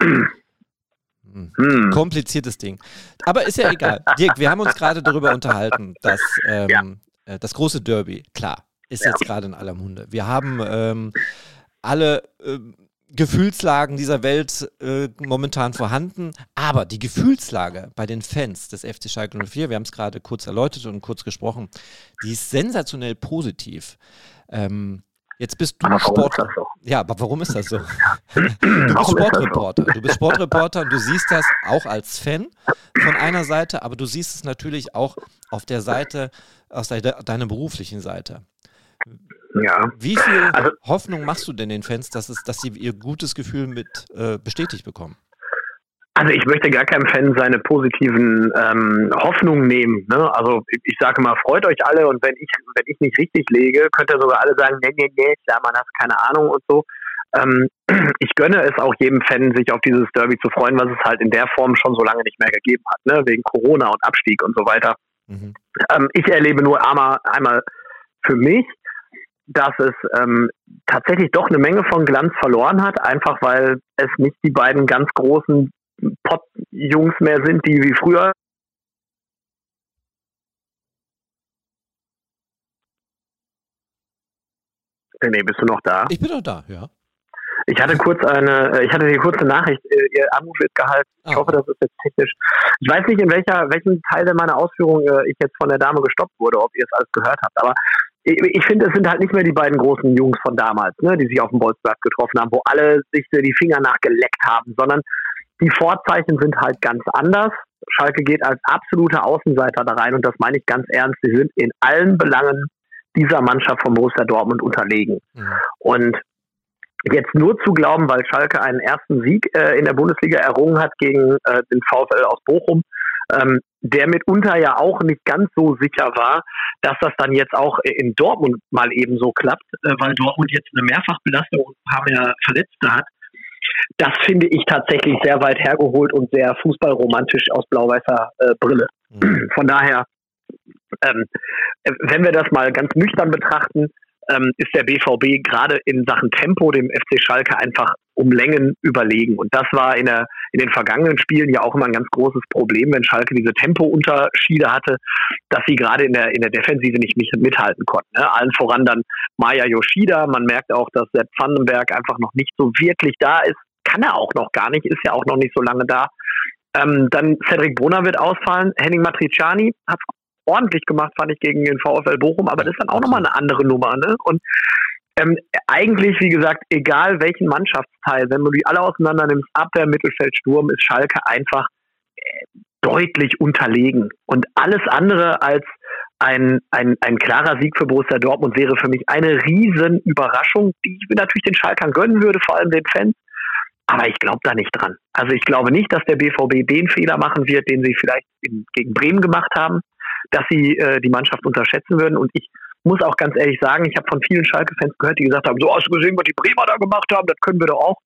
Hm. hm. Kompliziertes Ding. Aber ist ja egal. Dirk, wir haben uns gerade darüber unterhalten, dass ähm, ja. Äh, das große Derby, klar, ist ja. jetzt gerade in aller Munde. Wir haben ähm, alle ähm, Gefühlslagen dieser Welt äh, momentan vorhanden. Aber die Gefühlslage bei den Fans des FC Schalke 04, wir haben es gerade kurz erläutert und kurz gesprochen, die ist sensationell positiv. Ähm, jetzt bist du Sportler. So? Ja, aber warum ist das so? Du bist Sportreporter. Du bist Sportreporter und du siehst das auch als Fan von einer Seite, aber du siehst es natürlich auch auf der Seite, aus deiner beruflichen Seite. Ja. Wie viel also, Hoffnung machst du denn den Fans, dass, es, dass sie ihr gutes Gefühl mit äh, bestätigt bekommen? Also ich möchte gar keinem Fan seine positiven ähm, Hoffnungen nehmen. Ne? Also ich, ich sage mal, freut euch alle und wenn ich, wenn ich nicht richtig lege, könnt ihr sogar alle sagen, nee, nee, nee, ja, man hat keine Ahnung und so. Ähm, ich gönne es auch jedem Fan, sich auf dieses Derby zu freuen, was es halt in der Form schon so lange nicht mehr gegeben hat, ne? wegen Corona und Abstieg und so weiter. Mhm. Ähm, ich erlebe nur einmal, einmal für mich, dass es ähm, tatsächlich doch eine Menge von Glanz verloren hat, einfach weil es nicht die beiden ganz großen Pop-Jungs mehr sind, die wie früher. Nee, bist du noch da? Ich bin noch da, ja. Ich hatte kurz eine, äh, ich hatte die kurze Nachricht, äh, Ihr Anruf ist gehalten. Ich ah. hoffe, das ist jetzt technisch. Ich weiß nicht, in welcher, welchem Teil meiner Ausführung äh, ich jetzt von der Dame gestoppt wurde, ob ihr es alles gehört habt. Aber ich finde, es sind halt nicht mehr die beiden großen Jungs von damals, ne, die sich auf dem Bolzplatz getroffen haben, wo alle sich die Finger nachgeleckt haben, sondern die Vorzeichen sind halt ganz anders. Schalke geht als absoluter Außenseiter da rein und das meine ich ganz ernst. Sie sind in allen Belangen dieser Mannschaft von Borussia Dortmund unterlegen. Mhm. Und jetzt nur zu glauben, weil Schalke einen ersten Sieg äh, in der Bundesliga errungen hat gegen äh, den VfL aus Bochum, ähm, der mitunter ja auch nicht ganz so sicher war, dass das dann jetzt auch in Dortmund mal eben so klappt, äh, weil Dortmund jetzt eine Mehrfachbelastung und ein paar mehr Verletzte hat. Das finde ich tatsächlich sehr weit hergeholt und sehr fußballromantisch aus blau-weißer äh, Brille. Mhm. Von daher, ähm, wenn wir das mal ganz nüchtern betrachten, ähm, ist der BVB gerade in Sachen Tempo dem FC Schalke einfach um Längen überlegen. Und das war in, der, in den vergangenen Spielen ja auch immer ein ganz großes Problem, wenn Schalke diese Tempounterschiede hatte, dass sie gerade in der, in der Defensive nicht mithalten konnten. Ne? Allen voran dann Maya Yoshida. Man merkt auch, dass der Pfannenberg einfach noch nicht so wirklich da ist. Kann er auch noch gar nicht, ist ja auch noch nicht so lange da. Ähm, dann Cedric Brunner wird ausfallen. Henning Matriciani hat ordentlich gemacht, fand ich, gegen den VfL Bochum, aber das ist dann auch nochmal eine andere Nummer. Ne? Und ähm, eigentlich, wie gesagt, egal welchen Mannschaftsteil, wenn du die alle auseinander nimmst, Abwehr, Mittelfeld, Sturm, ist Schalke einfach äh, deutlich unterlegen. Und alles andere als ein, ein, ein klarer Sieg für Borussia Dortmund wäre für mich eine riesen Überraschung, die ich mir natürlich den Schalkern gönnen würde, vor allem den Fans. Aber ich glaube da nicht dran. Also ich glaube nicht, dass der BVB den Fehler machen wird, den sie vielleicht in, gegen Bremen gemacht haben, dass sie äh, die Mannschaft unterschätzen würden. Und ich muss auch ganz ehrlich sagen, ich habe von vielen Schalke-Fans gehört, die gesagt haben, so hast du gesehen, was die Bremer da gemacht haben, das können wir doch auch.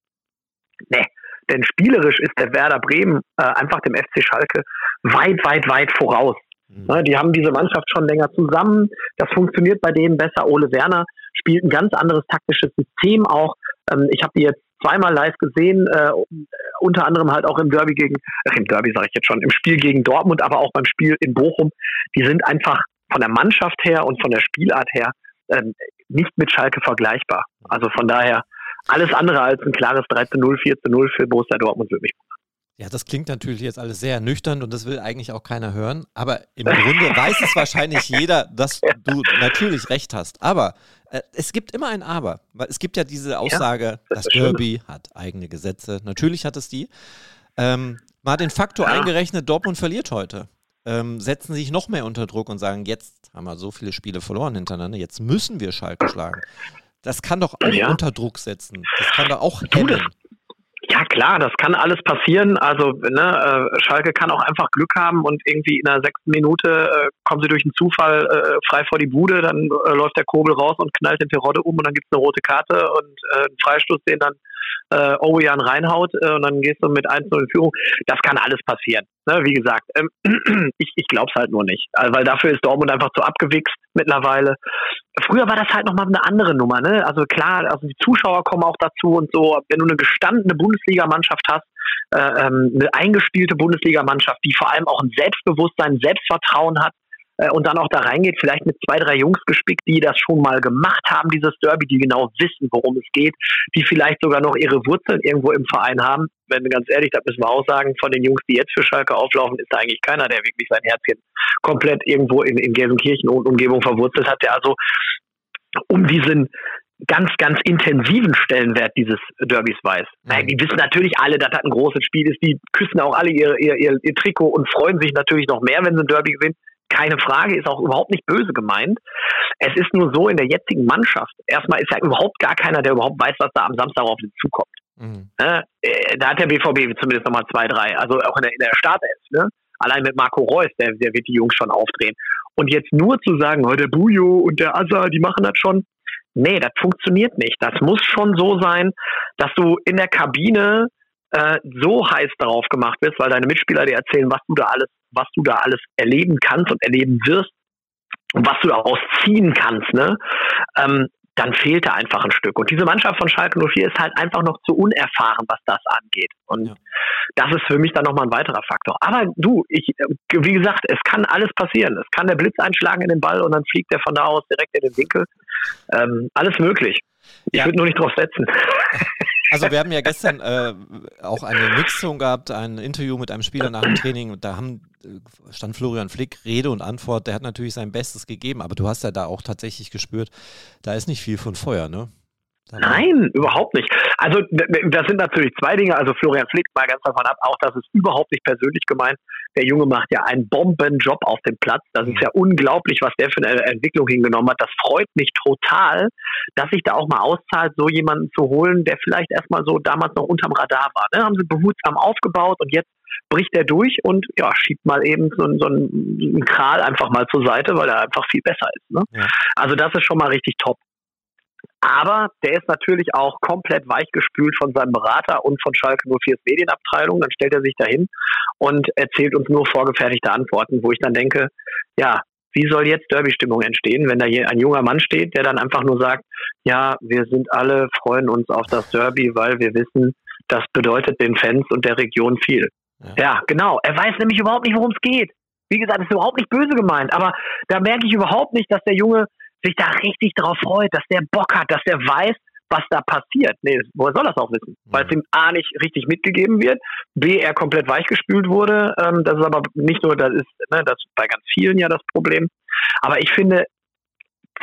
Nee, denn spielerisch ist der Werder Bremen äh, einfach dem FC Schalke weit, weit, weit voraus. Mhm. Ne, die haben diese Mannschaft schon länger zusammen. Das funktioniert bei denen besser. Ole Werner spielt ein ganz anderes taktisches System auch. Ähm, ich habe die jetzt zweimal live gesehen, äh, unter anderem halt auch im Derby gegen, äh, im Derby sage ich jetzt schon, im Spiel gegen Dortmund, aber auch beim Spiel in Bochum. Die sind einfach von der Mannschaft her und von der Spielart her ähm, nicht mit Schalke vergleichbar. Also von daher alles andere als ein klares 13-0, 14-0 für Borussia Dortmund würde mich ja, das klingt natürlich jetzt alles sehr nüchtern und das will eigentlich auch keiner hören. Aber im Grunde weiß es wahrscheinlich jeder, dass du natürlich recht hast. Aber äh, es gibt immer ein Aber. Es gibt ja diese Aussage, ja, das, das Derby schön. hat eigene Gesetze. Natürlich hat es die. Ähm, mal den Faktor ja. eingerechnet, Dortmund verliert heute. Ähm, setzen sich noch mehr unter Druck und sagen, jetzt haben wir so viele Spiele verloren hintereinander, jetzt müssen wir Schalke schlagen. Das kann doch auch ja. unter Druck setzen. Das kann doch auch hemmen. Ja klar, das kann alles passieren. Also ne, äh, Schalke kann auch einfach Glück haben und irgendwie in der sechsten Minute äh, kommen sie durch einen Zufall äh, frei vor die Bude, dann äh, läuft der Kobel raus und knallt den Terodde um und dann gibt es eine rote Karte und äh, einen Freistoß, den dann äh, Owejan reinhaut äh, und dann gehst du mit 1-0 in Führung. Das kann alles passieren. Ne? Wie gesagt, ähm, ich, ich glaube es halt nur nicht. Also, weil dafür ist Dortmund einfach zu abgewichst mittlerweile. Früher war das halt nochmal eine andere Nummer. Ne? Also klar, also die Zuschauer kommen auch dazu und so. Wenn du eine gestandene Bundesligamannschaft hast, äh, ähm, eine eingespielte Bundesligamannschaft, die vor allem auch ein Selbstbewusstsein, Selbstvertrauen hat, äh, und dann auch da reingeht, vielleicht mit zwei, drei Jungs gespickt, die das schon mal gemacht haben, dieses Derby, die genau wissen, worum es geht, die vielleicht sogar noch ihre Wurzeln irgendwo im Verein haben. Wenn ganz ehrlich, das müssen wir auch sagen, von den Jungs, die jetzt für Schalke auflaufen, ist da eigentlich keiner, der wirklich sein Herzchen komplett irgendwo in, in Gelsenkirchen und Umgebung verwurzelt hat, der also um diesen ganz, ganz intensiven Stellenwert dieses Derbys weiß. Mhm. Die wissen natürlich alle, dass das ein großes Spiel ist. Die küssen auch alle ihr, ihr, ihr, ihr Trikot und freuen sich natürlich noch mehr, wenn sie ein Derby gewinnen keine Frage, ist auch überhaupt nicht böse gemeint. Es ist nur so in der jetzigen Mannschaft. Erstmal ist ja überhaupt gar keiner, der überhaupt weiß, was da am Samstag auf ihn zukommt. Mhm. Ne? Äh, da hat der BVB zumindest nochmal zwei, drei, also auch in der, in der Startelf. Ne? Allein mit Marco Reus, der, der wird die Jungs schon aufdrehen. Und jetzt nur zu sagen, oh, der Bujo und der Asa, die machen das schon. Nee, das funktioniert nicht. Das muss schon so sein, dass du in der Kabine äh, so heiß darauf gemacht wirst, weil deine Mitspieler dir erzählen, was du da alles was du da alles erleben kannst und erleben wirst und was du daraus ziehen kannst, ne? Ähm, dann fehlt da einfach ein Stück. Und diese Mannschaft von Schalke 04 ist halt einfach noch zu unerfahren, was das angeht. Und ja. das ist für mich dann nochmal ein weiterer Faktor. Aber du, ich, wie gesagt, es kann alles passieren. Es kann der Blitz einschlagen in den Ball und dann fliegt der von da aus direkt in den Winkel. Ähm, alles möglich. Ich ja. würde nur nicht drauf setzen. Also wir haben ja gestern äh, auch eine Mixung gehabt, ein Interview mit einem Spieler nach dem Training und da haben, äh, stand Florian Flick Rede und Antwort, der hat natürlich sein Bestes gegeben, aber du hast ja da auch tatsächlich gespürt, da ist nicht viel von Feuer, ne? Nein, überhaupt nicht. Also das sind natürlich zwei Dinge. Also Florian Flick mal ganz davon ab, auch das ist überhaupt nicht persönlich gemeint. Der Junge macht ja einen Bombenjob auf dem Platz. Das ist ja unglaublich, was der für eine Entwicklung hingenommen hat. Das freut mich total, dass sich da auch mal auszahlt, so jemanden zu holen, der vielleicht erstmal so damals noch unterm Radar war. Ne? Haben sie behutsam aufgebaut und jetzt bricht er durch und ja, schiebt mal eben so, so einen, Kral einfach mal zur Seite, weil er einfach viel besser ist. Ne? Ja. Also das ist schon mal richtig top. Aber der ist natürlich auch komplett weichgespült von seinem Berater und von Schalke 04's Medienabteilung. Dann stellt er sich dahin und erzählt uns nur vorgefertigte Antworten, wo ich dann denke, ja, wie soll jetzt Derby-Stimmung entstehen, wenn da hier ein junger Mann steht, der dann einfach nur sagt, ja, wir sind alle, freuen uns auf das Derby, weil wir wissen, das bedeutet den Fans und der Region viel. Ja, ja genau. Er weiß nämlich überhaupt nicht, worum es geht. Wie gesagt, ist überhaupt nicht böse gemeint, aber da merke ich überhaupt nicht, dass der Junge sich da richtig drauf freut, dass der Bock hat, dass der weiß, was da passiert. Nee, woher soll das auch wissen? Weil es ihm A nicht richtig mitgegeben wird, B er komplett weichgespült wurde. Ähm, das ist aber nicht nur, das ist, ne, das ist bei ganz vielen ja das Problem. Aber ich finde,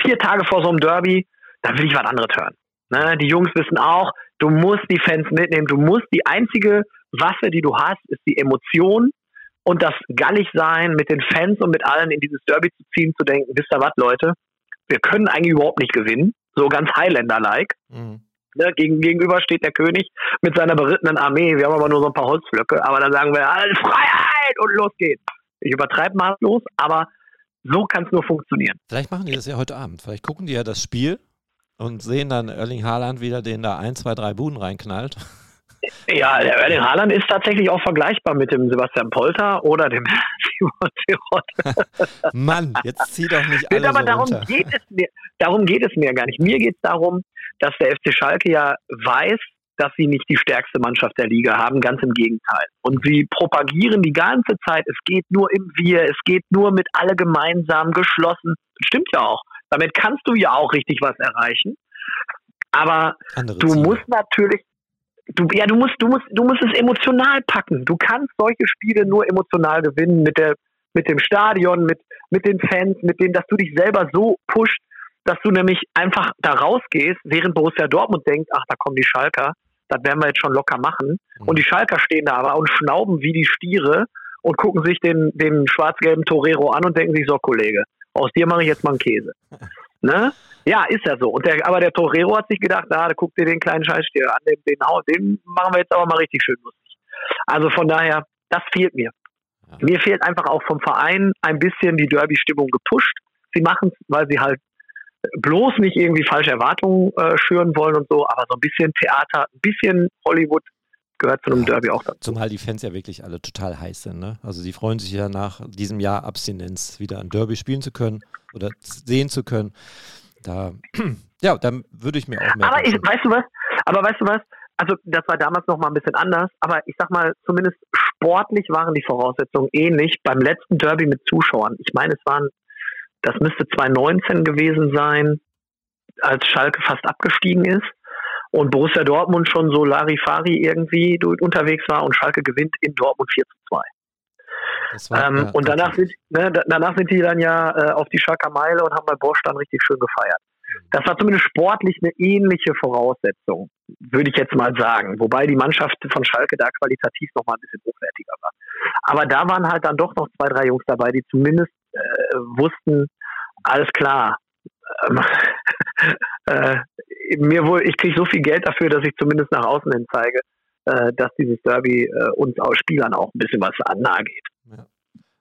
vier Tage vor so einem Derby dann will ich was anderes hören. Ne? Die Jungs wissen auch, du musst die Fans mitnehmen, du musst die einzige Waffe, die du hast, ist die Emotion und das Galligsein mit den Fans und mit allen in dieses Derby zu ziehen, zu denken, wisst ihr was, Leute, wir können eigentlich überhaupt nicht gewinnen, so ganz Highlander-like. Mhm. Ne, gegen, gegenüber steht der König mit seiner berittenen Armee. Wir haben aber nur so ein paar Holzflöcke. Aber dann sagen wir, alles Freiheit und los geht's. Ich übertreibe maßlos, aber so kann es nur funktionieren. Vielleicht machen die das ja heute Abend. Vielleicht gucken die ja das Spiel und sehen dann Erling Haaland wieder, den da ein, zwei, drei Buden reinknallt. Ja, der Erling Haaland ist tatsächlich auch vergleichbar mit dem Sebastian Polter oder dem Simon. Mann, jetzt zieh doch nicht alle aber so darum runter. geht es mir, darum geht es mir gar nicht. Mir geht es darum, dass der FC Schalke ja weiß, dass sie nicht die stärkste Mannschaft der Liga haben, ganz im Gegenteil. Und sie propagieren die ganze Zeit, es geht nur im Wir, es geht nur mit alle gemeinsam geschlossen. Stimmt ja auch. Damit kannst du ja auch richtig was erreichen. Aber Andere du Ziele. musst natürlich, du, ja, du musst, du musst, du musst es emotional packen. Du kannst solche Spiele nur emotional gewinnen mit der, mit dem Stadion, mit, mit den Fans, mit denen, dass du dich selber so pusht, dass du nämlich einfach da rausgehst, während Borussia Dortmund denkt, ach, da kommen die Schalker, das werden wir jetzt schon locker machen. Und die Schalker stehen da aber und schnauben wie die Stiere und gucken sich den, den schwarz-gelben Torero an und denken sich, so Kollege, aus dir mache ich jetzt mal einen Käse. Ne? Ja, ist ja so. Und der, aber der Torero hat sich gedacht, na, da guck dir den kleinen Scheißstier an, den, den, den machen wir jetzt aber mal richtig schön lustig. Also von daher, das fehlt mir. Mir fehlt einfach auch vom Verein ein bisschen die Derby-Stimmung gepusht. Sie machen es, weil sie halt bloß nicht irgendwie falsche Erwartungen äh, schüren wollen und so, aber so ein bisschen Theater, ein bisschen Hollywood gehört zu einem Derby auch dazu. Zumal die Fans ja wirklich alle total heiß sind. Ne? Also sie freuen sich ja nach diesem Jahr Abstinenz wieder ein Derby spielen zu können oder sehen zu können. Da, ja, dann würde ich mir auch mehr. Aber ich, weißt du was? Aber weißt du was? Also das war damals noch mal ein bisschen anders, aber ich sag mal, zumindest sportlich waren die Voraussetzungen ähnlich beim letzten Derby mit Zuschauern. Ich meine, es waren, das müsste 2019 gewesen sein, als Schalke fast abgestiegen ist und Borussia Dortmund schon so Larifari irgendwie unterwegs war und Schalke gewinnt in Dortmund 4 zu 2. Das war, Ähm, ja, und danach sind, ne, da- danach sind die dann ja äh, auf die Schalker Meile und haben bei Bosch dann richtig schön gefeiert. Das war zumindest sportlich eine ähnliche Voraussetzung, würde ich jetzt mal sagen. Wobei die Mannschaft von Schalke da qualitativ noch mal ein bisschen hochwertiger war. Aber da waren halt dann doch noch zwei, drei Jungs dabei, die zumindest äh, wussten, alles klar. Ähm, äh, mir wohl, ich kriege so viel Geld dafür, dass ich zumindest nach außen hin zeige, äh, dass dieses Derby äh, uns aus Spielern auch ein bisschen was nahe geht.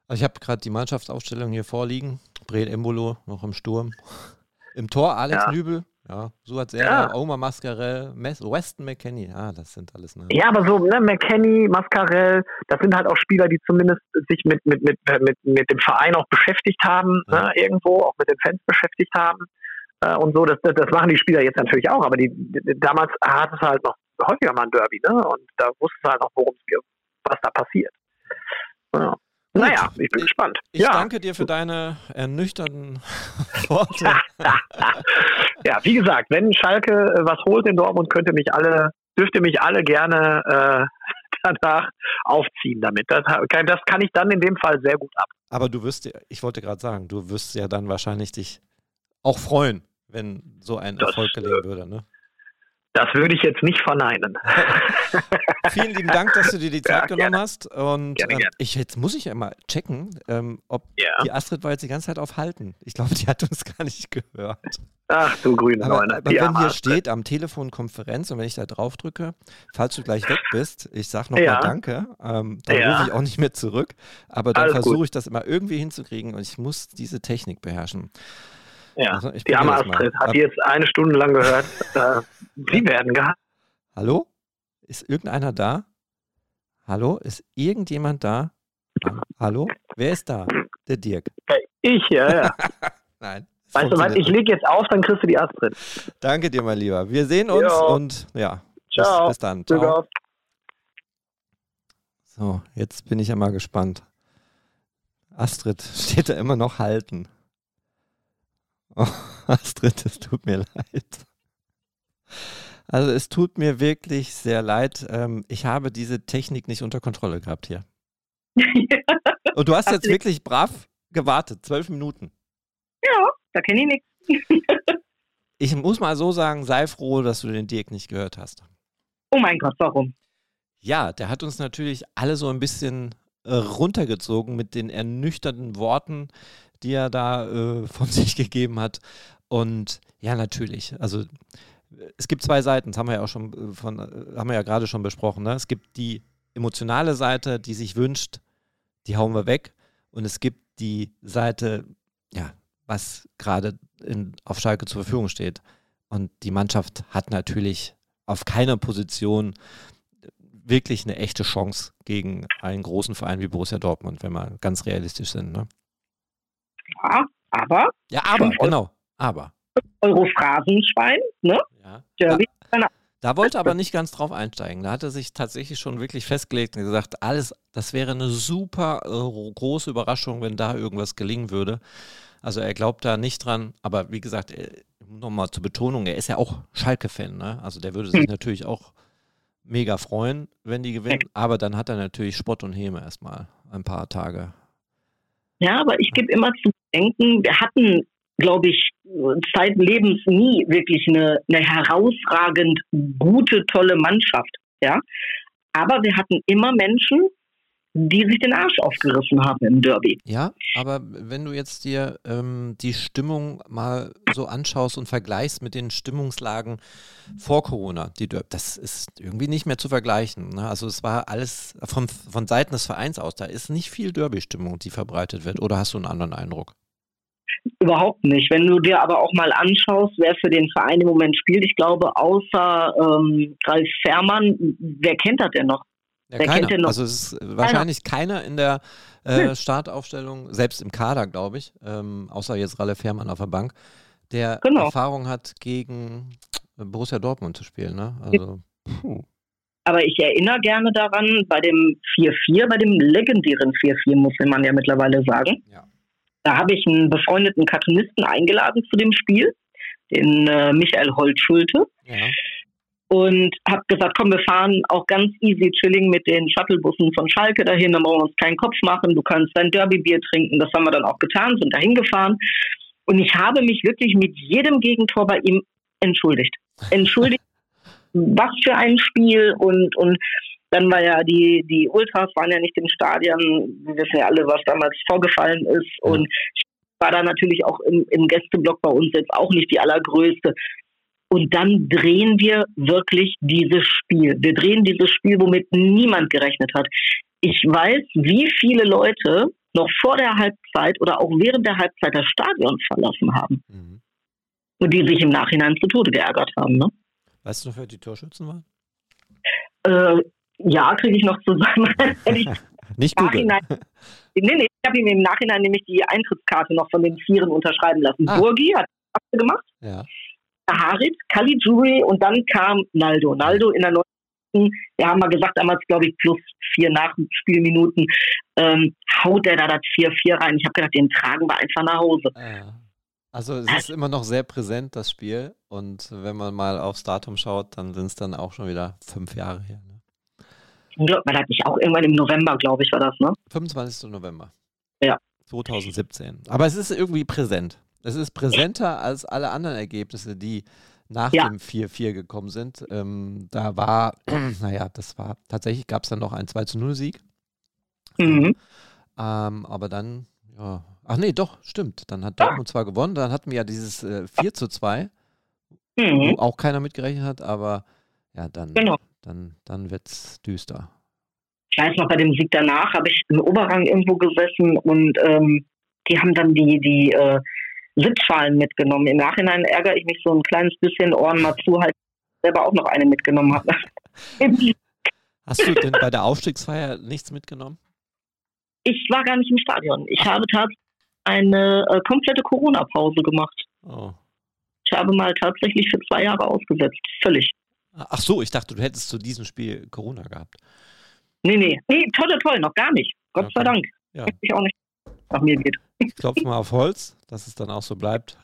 Also ich habe gerade die Mannschaftsaufstellung hier vorliegen. Breel Embolo noch im Sturm. Im Tor Alex Ja. Nübel. Ja, Suat Serra, Ja. Omar Mascarell, Weston McKenney. Ah, das sind alles Namen. Ja, aber so, ne, McKenny, Mascarell, das sind halt auch Spieler, die zumindest sich mit, mit, mit, mit, mit dem Verein auch beschäftigt haben, ne, irgendwo, auch mit den Fans beschäftigt haben. Äh, und so, das, das, das machen die Spieler jetzt natürlich auch, aber die, damals hat es halt noch häufiger mal ein Derby, ne? Und da wussten sie halt noch, worum es geht, was da passiert. Ja. Naja, ich bin gespannt. Ich ja. danke dir für deine ernüchternden Worte. ja, wie gesagt, wenn Schalke äh, was holt in Dortmund, könnte mich alle, dürfte mich alle gerne äh, danach aufziehen damit. Das, kann- das kann ich dann in dem Fall sehr gut ab. Aber du wirst, ich wollte gerade sagen, du wirst ja dann wahrscheinlich dich auch freuen, wenn so ein Erfolg gelingen würde. Ne? Das würde ich jetzt nicht verneinen. Vielen lieben Dank, dass du dir die Zeit Ja, genommen hast. Und Gerne, ähm, gerne. ich, jetzt muss ich ja mal checken, ähm, ob Ja. die Astrid war jetzt die ganze Zeit auf Halten. Ich glaube, die hat uns gar nicht gehört. Ach du grüne Aber, Neune. aber wenn hier steht am Telefon Konferenz und wenn ich da drauf drücke, falls du gleich weg bist, ich sag nochmal Ja. Danke, ähm, dann Ja. rufe ich auch nicht mehr zurück. Aber dann versuche ich das immer irgendwie hinzukriegen und ich muss diese Technik beherrschen. Ja, Also, ich die arme. Astrid hat jetzt eine Stunde lang gehört. äh, sie werden gehabt. Hallo? Ist irgendeiner da? Hallo? Ist irgendjemand da? Hallo? Wer ist da? Der Dirk. Ich, ja, ja. Nein. Weißt du was, ich lege jetzt auf, dann kriegst du die Astrid. Danke dir, mein Lieber. Wir sehen uns Jo. und ja. Ciao. Bis, bis dann. Ciao. auf. So, jetzt bin ich ja mal gespannt. Astrid steht da immer noch halten. Oh, Astrid, es tut mir leid. Also es tut mir wirklich sehr leid. Ähm, ich habe diese Technik nicht unter Kontrolle gehabt hier. Und du hast jetzt wirklich brav gewartet, zwölf Minuten. Ja, da kenne ich nichts. ich muss mal so sagen, sei froh, dass du den Dirk nicht gehört hast. Oh mein Gott, warum? Ja, der hat uns natürlich alle so ein bisschen äh, runtergezogen mit den ernüchternden Worten, die er da äh, von sich gegeben hat. Und ja, natürlich. Also es gibt zwei Seiten, das haben wir ja auch schon äh, von, äh, haben wir ja gerade schon besprochen. Ne? Es gibt die emotionale Seite, die sich wünscht, die hauen wir weg. Und es gibt die Seite, ja, was gerade auf Schalke zur Verfügung steht. Und die Mannschaft hat natürlich auf keiner Position wirklich eine echte Chance gegen einen großen Verein wie Borussia Dortmund, wenn wir ganz realistisch sind. Ne? Ja, aber. Ja, aber, genau. Aber. Euro Phrasenschwein, ne? Ja. Derby. Da wollte aber nicht ganz drauf einsteigen. Da hat er sich tatsächlich schon wirklich festgelegt und gesagt, alles, das wäre eine super äh, große Überraschung, wenn da irgendwas gelingen würde. Also er glaubt da nicht dran, aber wie gesagt, nochmal zur Betonung, er ist ja auch Schalke-Fan, ne? Also der würde sich hm. natürlich auch mega freuen, wenn die gewinnen, aber dann hat er natürlich Spott und Häme erstmal ein paar Tage. Ja, aber ich gebe immer zu denken, wir hatten, glaube ich, zeitlebens nie wirklich eine, eine herausragend gute, tolle Mannschaft. Ja, aber wir hatten immer Menschen, die sich den Arsch aufgerissen haben im Derby. Ja, aber wenn du jetzt dir ähm, die Stimmung mal so anschaust und vergleichst mit den Stimmungslagen vor Corona, die Derby, das ist irgendwie nicht mehr zu vergleichen. Ne? Also es war alles von, von Seiten des Vereins aus, da ist nicht viel Derby-Stimmung, die verbreitet wird. Oder hast du einen anderen Eindruck? Überhaupt nicht. Wenn du dir aber auch mal anschaust, wer für den Verein im Moment spielt, ich glaube, außer ähm, Ralf Fährmann, wer kennt das denn noch? Ja, keiner. Also es ist wahrscheinlich keiner, keiner in der äh, hm. Startaufstellung, selbst im Kader, glaube ich, ähm, außer jetzt Ralle Fährmann auf der Bank, der genau. Erfahrung hat, gegen Borussia Dortmund zu spielen. Ne? Also, puh. Aber ich erinnere gerne daran, bei dem 4-4, bei dem legendären 4-4, muss man ja mittlerweile sagen. Ja. Da habe ich einen befreundeten Cartoonisten eingeladen zu dem Spiel, den äh, Michael Holtschulte. Ja und habe gesagt, komm, wir fahren auch ganz easy chilling mit den Shuttlebussen von Schalke dahin, dann brauchen wir uns keinen Kopf machen, du kannst dein Derby-Bier trinken, das haben wir dann auch getan, sind dahin gefahren und ich habe mich wirklich mit jedem Gegentor bei ihm entschuldigt. Entschuldigt, was für ein Spiel und, und dann war ja die, die Ultras waren ja nicht im Stadion, wir wissen ja alle, was damals vorgefallen ist und war da natürlich auch im, im Gästeblock bei uns jetzt auch nicht die allergrößte. Und dann drehen wir wirklich dieses Spiel. Wir drehen dieses Spiel, womit niemand gerechnet hat. Ich weiß, wie viele Leute noch vor der Halbzeit oder auch während der Halbzeit das Stadion verlassen haben. Mhm. Und die sich im Nachhinein zu Tode geärgert haben. Ne? Weißt du noch, wer die Torschützen waren? Äh, ja, kriege ich noch zusammen. Nicht googeln. Nee, nee, ich habe ihm im Nachhinein nämlich die Eintrittskarte noch von den Vieren unterschreiben lassen. Ah. Burgi hat gemacht. Ja. Harit, Caligiuri und dann kam Naldo. Naldo in der 90. Wir haben mal gesagt, damals glaube ich plus vier Nachspielminuten, ähm, haut der da das 4-4 rein. Ich habe gedacht, den tragen wir einfach nach Hause. Also es ist immer noch sehr präsent, das Spiel. Und wenn man mal aufs Datum schaut, dann sind es dann auch schon wieder fünf Jahre her. Ne? War das nicht auch irgendwann im November, glaube ich, war das, ne? 25. November. Ja. 2017. Aber es ist irgendwie präsent. Es ist präsenter als alle anderen Ergebnisse, die nach ja. dem 4-4 gekommen sind. Ähm, da war, naja, das war, tatsächlich gab es dann noch einen 2-0-Sieg. Mhm. Ähm, aber dann, ja, ach nee, doch, stimmt. Dann hat Dortmund zwar gewonnen, dann hatten wir ja dieses äh, 4 2, mhm. wo auch keiner mitgerechnet hat, aber ja, dann, genau. dann, dann wird es düster. Ich weiß noch, bei dem Sieg danach habe ich im Oberrang irgendwo gesessen und ähm, die haben dann die, die äh, Sitzschalen mitgenommen. Im Nachhinein ärgere ich mich so ein kleines bisschen Ohren mal zu, halt selber auch noch eine mitgenommen habe. Hast du denn bei der Aufstiegsfeier nichts mitgenommen? Ich war gar nicht im Stadion. Ich habe tatsächlich eine äh, komplette Corona-Pause gemacht. Oh. Ich habe mal tatsächlich für zwei Jahre ausgesetzt. Völlig. Ach so, ich dachte, du hättest zu diesem Spiel Corona gehabt. Nee, nee. Nee, toll, toll, noch gar nicht. Gott okay. sei Dank. Ja. Ich auch nicht nach mir geht. Ich klopfe mal auf Holz, dass es dann auch so bleibt.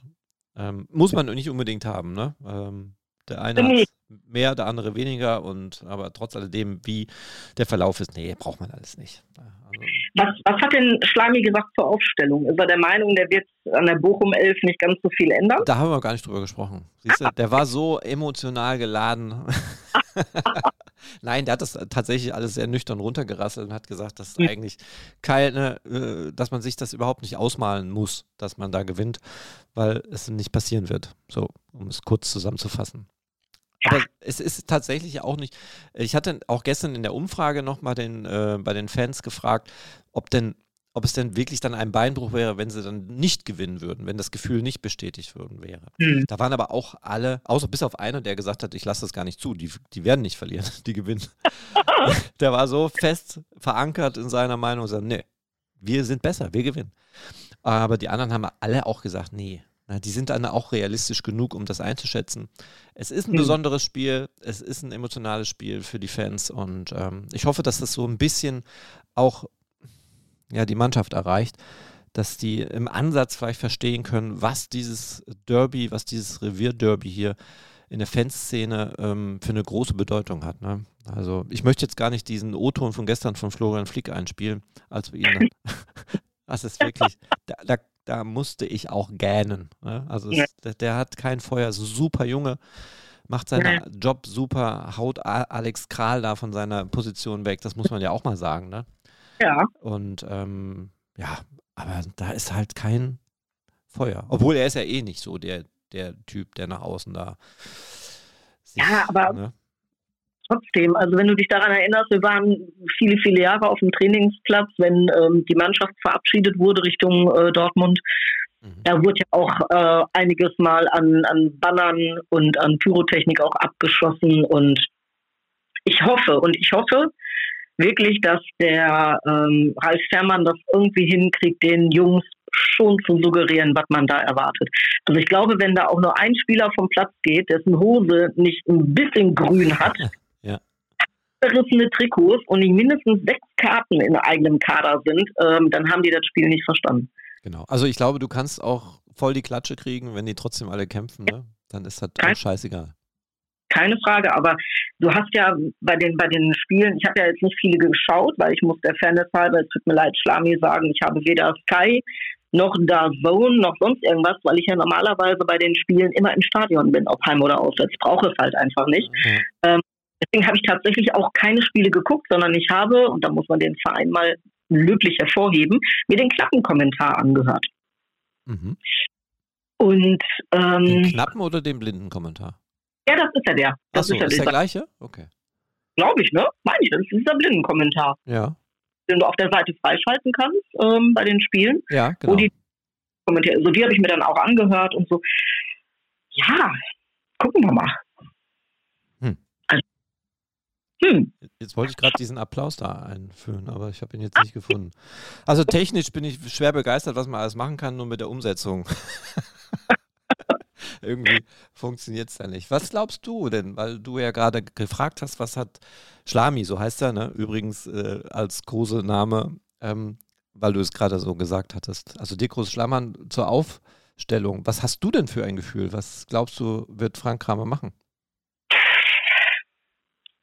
Ähm, muss man nicht unbedingt haben, ne? Ähm, der eine nee. mehr, der andere weniger und aber trotz alledem, wie der Verlauf ist, nee, braucht man alles nicht. Also, was, was hat denn Schlami gesagt zur Aufstellung? Ist er der Meinung, der wird an der Bochum 11 nicht ganz so viel ändern? Da haben wir gar nicht drüber gesprochen. Siehst du, der war so emotional geladen. Nein, der hat das tatsächlich alles sehr nüchtern runtergerasselt und hat gesagt, dass mhm. eigentlich keine, äh, dass man sich das überhaupt nicht ausmalen muss, dass man da gewinnt, weil es nicht passieren wird. So, um es kurz zusammenzufassen. Aber es ist tatsächlich auch nicht. Ich hatte auch gestern in der Umfrage nochmal den, äh, bei den Fans gefragt, ob denn, ob es denn wirklich dann ein Beinbruch wäre, wenn sie dann nicht gewinnen würden, wenn das Gefühl nicht bestätigt worden wäre. Mhm. Da waren aber auch alle, außer bis auf einen, der gesagt hat, ich lasse das gar nicht zu, die, die werden nicht verlieren, die gewinnen. der war so fest verankert in seiner Meinung und sagt, nee, wir sind besser, wir gewinnen. Aber die anderen haben alle auch gesagt, nee, na, die sind dann auch realistisch genug, um das einzuschätzen. Es ist ein mhm. besonderes Spiel, es ist ein emotionales Spiel für die Fans und ähm, ich hoffe, dass das so ein bisschen auch ja, die Mannschaft erreicht, dass die im Ansatz vielleicht verstehen können, was dieses Derby, was dieses Revierderby hier in der Fanszene ähm, für eine große Bedeutung hat. Ne? Also ich möchte jetzt gar nicht diesen O-Ton von gestern von Florian Flick einspielen, als wir ihn Das ist wirklich, da, da da musste ich auch gähnen. Ne? Also es, der hat kein Feuer, super Junge, macht seinen. Job super, haut Alex Kral da von seiner Position weg, das muss man ja auch mal sagen. Ne? Ja. Und ähm, ja, aber da ist halt kein Feuer. Obwohl er ist ja eh nicht so der, der Typ, der nach außen da. Sich, ja, aber ne? trotzdem, also wenn du dich daran erinnerst, wir waren viele, viele Jahre auf dem Trainingsplatz, wenn ähm, die Mannschaft verabschiedet wurde Richtung äh, Dortmund. Mhm. Da wurde ja auch äh, einiges Mal an, an Bannern und an Pyrotechnik auch abgeschossen. Und ich hoffe, und ich hoffe wirklich, dass der ähm, Ralf Fährmann das irgendwie hinkriegt, den Jungs schon zu suggerieren, was man da erwartet. Also ich glaube, wenn da auch nur ein Spieler vom Platz geht, dessen Hose nicht ein bisschen grün hat, zerrissene Trikots und nicht mindestens sechs Karten in eigenem Kader sind, ähm, dann haben die das Spiel nicht verstanden. Genau. Also ich glaube, du kannst auch voll die Klatsche kriegen, wenn die trotzdem alle kämpfen, ne? Dann ist das auch scheißegal. Keine Frage, aber du hast ja bei den, bei den Spielen, ich habe ja jetzt nicht viele geschaut, weil ich muss der Fairness halber, es tut mir leid, Schlami sagen, ich habe weder Sky noch da Zone noch sonst irgendwas, weil ich ja normalerweise bei den Spielen immer im Stadion bin, ob heim oder auswärts. Ich brauche es halt einfach nicht. Mhm. Ähm, Deswegen habe ich tatsächlich auch keine Spiele geguckt, sondern ich habe, und da muss man den Verein mal löblich hervorheben, mir den Klappenkommentar angehört. Mhm. Und ähm, den Knappen oder den blinden Kommentar? Ja, das ist ja der. Das Achso, ist, ja ist der gleiche? Okay. Glaube ich, ne? Meine ich, das ist dieser Blindenkommentar. Ja. Den du auf der Seite freischalten kannst ähm, bei den Spielen. Ja, genau. die kommentieren. So, die habe ich mir dann auch angehört und so. Ja, gucken wir mal. Hm. Jetzt wollte ich gerade diesen Applaus da einführen, aber ich habe ihn jetzt nicht gefunden. Also technisch bin ich schwer begeistert, was man alles machen kann, nur mit der Umsetzung. Irgendwie funktioniert es da nicht. Was glaubst du denn? Weil du ja gerade gefragt hast, was hat Schlami, so heißt er, ne? Übrigens äh, als Kosename, ähm, weil du es gerade so gesagt hattest. Also Dekros Schlammern zur Aufstellung. Was hast du denn für ein Gefühl? Was glaubst du, wird Frank Kramer machen?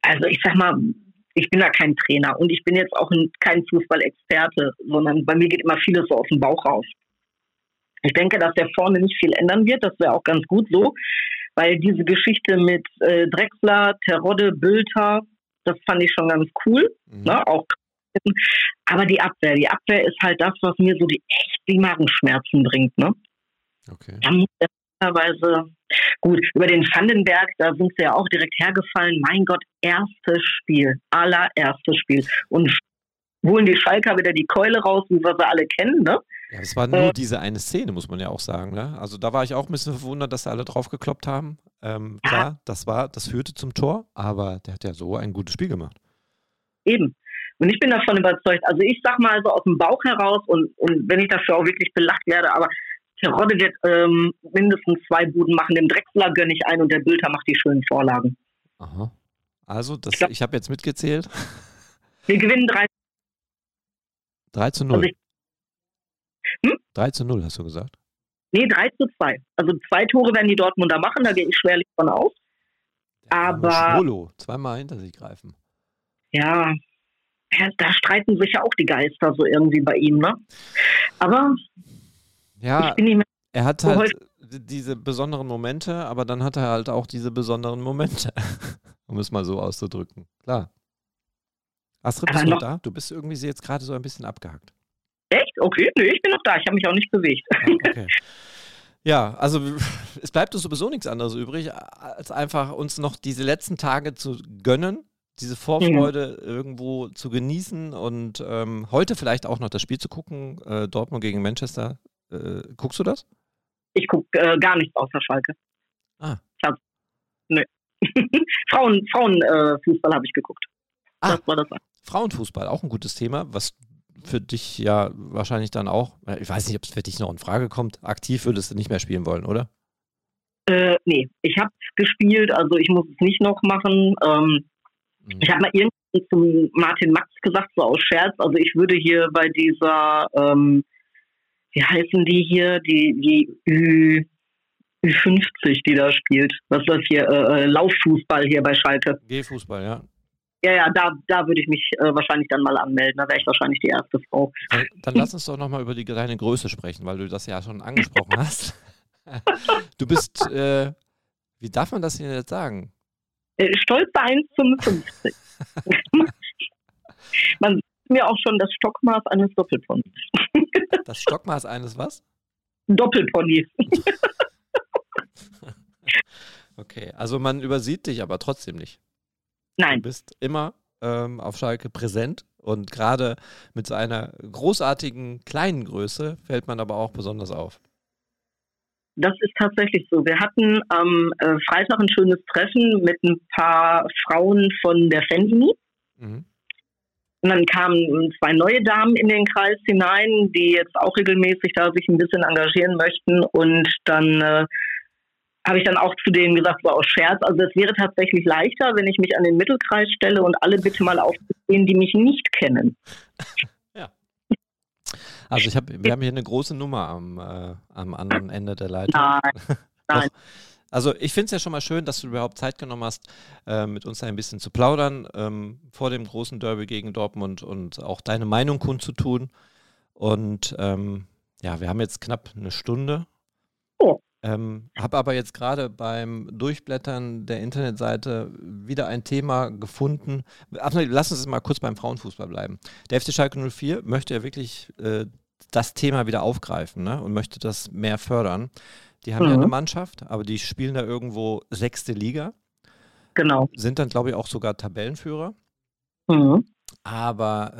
also ich sag mal, ich bin da kein Trainer und ich bin jetzt auch kein Fußballexperte, sondern bei mir geht immer vieles so aus dem Bauch raus. Ich denke, dass der vorne nicht viel ändern wird, das wäre auch ganz gut so, weil diese Geschichte mit äh, Drexler, Terodde, Bülter, das fand ich schon ganz cool, mhm. ne? auch aber die Abwehr, die Abwehr ist halt das, was mir so die echt die Magenschmerzen bringt, ne? Okay. Da muss der Weise gut. Über den Vandenberg, da sind sie ja auch direkt hergefallen. Mein Gott, erstes Spiel, allererstes Spiel. Und holen die Schalker wieder die Keule raus, wie wir sie alle kennen, ne? Ja, es war nur äh, diese eine Szene, muss man ja auch sagen. Ne? Also da war ich auch ein bisschen verwundert, dass sie alle drauf gekloppt haben. Ähm, ja. Klar, das war, das führte zum Tor, aber der hat ja so ein gutes Spiel gemacht. Eben. Und ich bin davon überzeugt. Also ich sag mal so aus dem Bauch heraus und, und wenn ich dafür auch wirklich belacht werde, aber Terodde wird ähm, mindestens zwei Buden machen. Dem Drechsler gönne ich ein und der Bülter macht die schönen Vorlagen. Aha. Also, das, ich, ich habe jetzt mitgezählt. Wir gewinnen 3, 3 zu 0. Also ich, hm? 3 zu 0, hast du gesagt? Nee, 3 zu 2. Also zwei Tore werden die Dortmunder machen, da gehe ich schwerlich von aus. Aber Schwolo, zweimal hinter sich greifen. ja, da streiten sich ja auch die Geister so irgendwie bei ihm, ne? Aber Ja, er hat halt diese besonderen Momente, aber dann hat er halt auch diese besonderen Momente, um es mal so auszudrücken. Klar. Astrid, bist du noch- da? Du bist irgendwie jetzt gerade so ein bisschen abgehakt. echt? Okay, nö, ich bin noch da. Ich habe mich auch nicht bewegt. Okay. Ja, also es bleibt uns sowieso nichts anderes übrig, als einfach uns noch diese letzten Tage zu gönnen, diese Vorfreude irgendwo zu genießen und ähm, heute vielleicht auch noch das Spiel zu gucken, äh, Dortmund gegen Manchester. Äh, guckst du das? Ich gucke äh, gar nichts außer Schalke. Ah. Ich hab, nö. Frauen, Frauenfußball äh, habe ich geguckt. Ah. Das war das. Frauenfußball, auch ein gutes Thema, was für dich ja wahrscheinlich dann auch, ich weiß nicht, ob es für dich noch in Frage kommt, aktiv würdest du nicht mehr spielen wollen, oder? Äh, nee, ich habe gespielt, also ich muss es nicht noch machen. Ähm, Mhm. Ich habe mal irgendwann zum Martin Max gesagt, so aus Scherz, also ich würde hier bei dieser, ähm, wie heißen die hier, die, die Ü, Ü50, die da spielt. Was ist das hier? Äh, äh, Lauffußball hier bei Schalke. G-Fußball, ja. Ja, ja, da, da würde ich mich äh, wahrscheinlich dann mal anmelden. Da wäre ich wahrscheinlich die erste Frau. Dann, dann lass uns doch nochmal über die deine Größe sprechen, weil du das ja schon angesprochen hast. Du bist, äh, wie darf man das denn jetzt sagen? Äh, stolze 1,55. Man sieht mir auch schon das Stockmaß eines Doppelponys. Das Stockmaß eines was? Doppelpony. Okay, also man übersieht dich aber trotzdem nicht. Nein. Du bist immer ähm, auf Schalke präsent und gerade mit so einer großartigen kleinen Größe fällt man aber auch besonders auf. Das ist tatsächlich so. Wir hatten am äh, Freitag ein schönes Treffen mit ein paar Frauen von der Fanini. Mhm. Und dann kamen zwei neue Damen in den Kreis hinein, die jetzt auch regelmäßig da sich ein bisschen engagieren möchten. Und dann äh, habe ich dann auch zu denen gesagt, so aus Scherz, also es wäre tatsächlich leichter, wenn ich mich an den Mittelkreis stelle und alle bitte mal aufzusehen, die mich nicht kennen. Also ich hab, wir haben hier eine große Nummer am, äh, am anderen Ende der Leitung. Nein, nein. Also ich finde es ja schon mal schön, dass du überhaupt Zeit genommen hast, äh, mit uns ein bisschen zu plaudern ähm, vor dem großen Derby gegen Dortmund und auch deine Meinung kundzutun. Und ähm, ja, wir haben jetzt knapp eine Stunde. Ähm, habe aber jetzt gerade beim Durchblättern der Internetseite wieder ein Thema gefunden. Ach, lass uns mal kurz beim Frauenfußball bleiben. Der FC Schalke 04 möchte ja wirklich äh, das Thema wieder aufgreifen ne? und möchte das mehr fördern. Die haben ja Mhm. eine Mannschaft, aber die spielen da irgendwo sechste Liga. Genau. Sind dann, glaube ich, auch sogar Tabellenführer. Mhm. Aber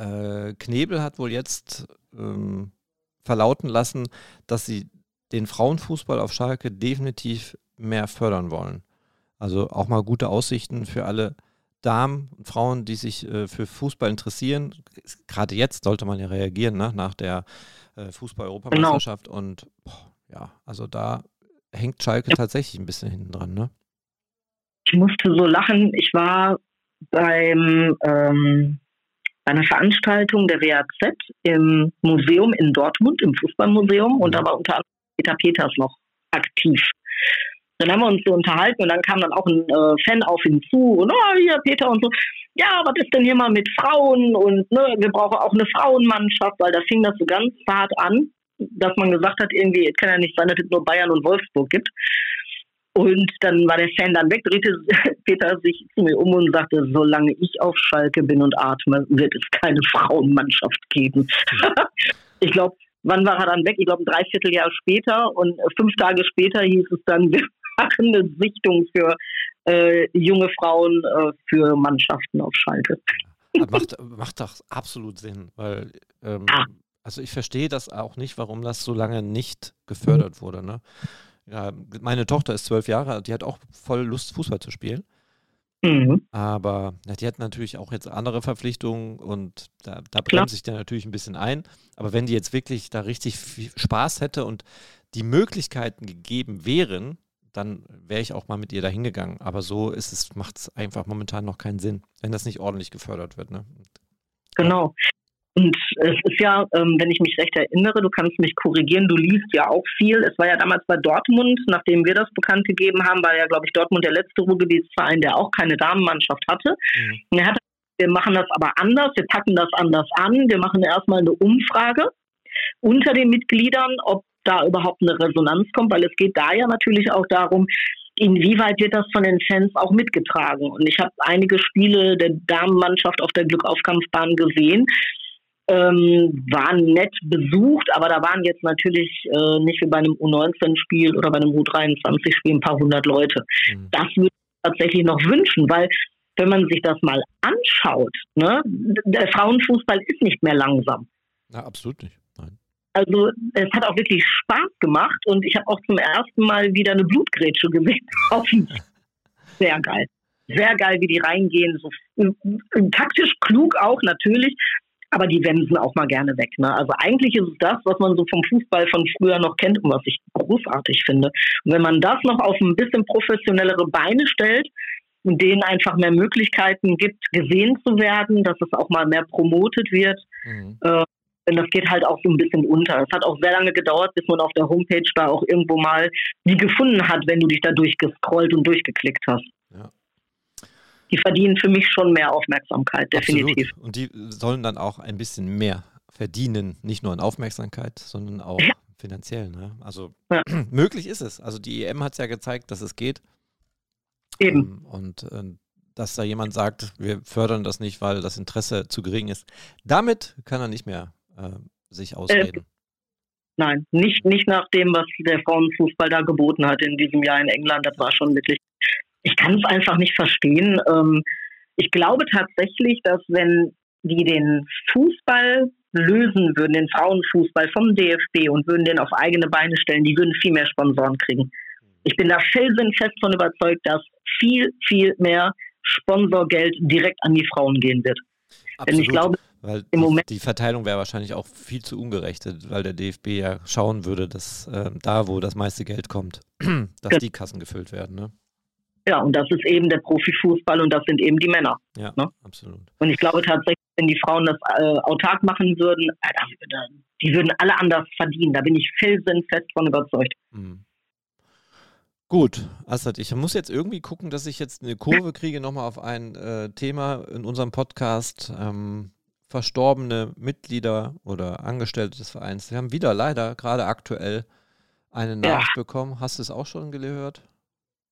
äh, Knebel hat wohl jetzt ähm, verlauten lassen, dass sie den Frauenfußball auf Schalke definitiv mehr fördern wollen. Also auch mal gute Aussichten für alle Damen und Frauen, die sich äh, für Fußball interessieren. Gerade jetzt sollte man ja reagieren, ne? nach der äh, Fußball-Europameisterschaft. Und boah, ja, also da hängt Schalke tatsächlich ein bisschen hinten dran. Ne? Ich musste so lachen. Ich war beim ähm, bei einer Veranstaltung der WAZ im Museum in Dortmund, im Fußballmuseum, und da war unter anderem Peter Peters noch aktiv. Dann haben wir uns so unterhalten und dann kam dann auch ein äh, Fan auf ihn zu und oh, hier Peter und so. Ja, was ist denn hier mal mit Frauen und ne, wir brauchen auch eine Frauenmannschaft, weil da fing das so ganz hart an, dass man gesagt hat, irgendwie, es kann ja nicht sein, dass es nur Bayern und Wolfsburg gibt. Und dann war der Fan dann weg, drehte Peter sich zu mir um und sagte, solange ich auf Schalke bin und atme, wird es keine Frauenmannschaft geben. ich glaube, wann war er dann weg? Ich glaube, ein Dreivierteljahr später und fünf Tage später hieß es dann, wir machen eine Sichtung für äh, junge Frauen äh, für Mannschaften auf Schalke. Aber macht, macht doch absolut Sinn, weil ähm, also ich verstehe das auch nicht, warum das so lange nicht gefördert wurde. Ne? Ja, meine Tochter ist zwölf Jahre, die hat auch voll Lust, Fußball zu spielen. Mhm. Aber ja, die hat natürlich auch jetzt andere Verpflichtungen und da, da Klar. bremse ich dann natürlich ein bisschen ein. Aber wenn die jetzt wirklich da richtig viel Spaß hätte und die Möglichkeiten gegeben wären, dann wäre ich auch mal mit ihr da hingegangen. Aber so ist es, macht es einfach momentan noch keinen Sinn, wenn das nicht ordentlich gefördert wird. Ne? Genau. Und es ist ja, ähm, wenn ich mich recht erinnere, du kannst mich korrigieren, du liest ja auch viel. Es war ja damals bei Dortmund, nachdem wir das bekannt gegeben haben, war ja, glaube ich, Dortmund der letzte Ruhrgebietsverein, der auch keine Damenmannschaft hatte. Mhm. Und er hat, wir machen das aber anders, wir packen das anders an. Wir machen erstmal eine Umfrage unter den Mitgliedern, ob da überhaupt eine Resonanz kommt, weil es geht da ja natürlich auch darum, inwieweit wird das von den Fans auch mitgetragen. Und ich habe einige Spiele der Damenmannschaft auf der Glückaufkampfbahn gesehen ähm, waren nett besucht, aber da waren jetzt natürlich äh, nicht wie bei einem U19-Spiel oder bei einem U23-Spiel ein paar hundert Leute. Mhm. Das würde ich tatsächlich noch wünschen, weil wenn man sich das mal anschaut, ne, der Frauenfußball ist nicht mehr langsam. Ja, absolut nicht. Nein. Also es hat auch wirklich Spaß gemacht und ich habe auch zum ersten Mal wieder eine Blutgrätsche gesehen. Sehr geil. Sehr geil, wie die reingehen. So, taktisch klug auch natürlich, aber die wenden auch mal gerne weg. Ne? Also eigentlich ist es das, was man so vom Fußball von früher noch kennt und was ich großartig finde. Und wenn man das noch auf ein bisschen professionellere Beine stellt und denen einfach mehr Möglichkeiten gibt, gesehen zu werden, dass es auch mal mehr promotet wird, mhm. äh, denn das geht halt auch so ein bisschen unter. Es hat auch sehr lange gedauert, bis man auf der Homepage da auch irgendwo mal die gefunden hat, wenn du dich da durchgescrollt und durchgeklickt hast. Die verdienen für mich schon mehr Aufmerksamkeit, definitiv. Absolut. Und die sollen dann auch ein bisschen mehr verdienen, nicht nur an Aufmerksamkeit, sondern auch ja. finanziell. Ne? Also ja. möglich ist es. Also die EM hat es ja gezeigt, dass es geht. Eben. Ähm, und äh, dass da jemand sagt, wir fördern das nicht, weil das Interesse zu gering ist. Damit kann er nicht mehr äh, sich ausreden. Äh, nein, nicht, nicht nach dem, was der Frauenfußball da geboten hat in diesem Jahr in England. Das war schon wirklich ich kann es einfach nicht verstehen. Ähm, ich glaube tatsächlich, dass wenn die den Fußball lösen würden, den Frauenfußball vom DFB und würden den auf eigene Beine stellen, die würden viel mehr Sponsoren kriegen. Ich bin da felsenfest von überzeugt, dass viel, viel mehr Sponsorgeld direkt an die Frauen gehen wird. Absolut. Denn ich glaube, weil im Moment die Verteilung wäre wahrscheinlich auch viel zu ungerecht, weil der DFB ja schauen würde, dass äh, da, wo das meiste Geld kommt, dass ja. die Kassen gefüllt werden. Ne? Ja, und das ist eben der Profifußball und das sind eben die Männer. Ja, ne? absolut. Und ich glaube tatsächlich, wenn die Frauen das äh, autark machen würden, äh, die würden alle anders verdienen. Da bin ich felsenfest von überzeugt. Mhm. Gut, Assad, ich muss jetzt irgendwie gucken, dass ich jetzt eine Kurve kriege nochmal auf ein äh, Thema in unserem Podcast. Ähm, verstorbene Mitglieder oder Angestellte des Vereins. Wir haben wieder leider gerade aktuell eine Nachricht ja. bekommen. Hast du es auch schon gehört?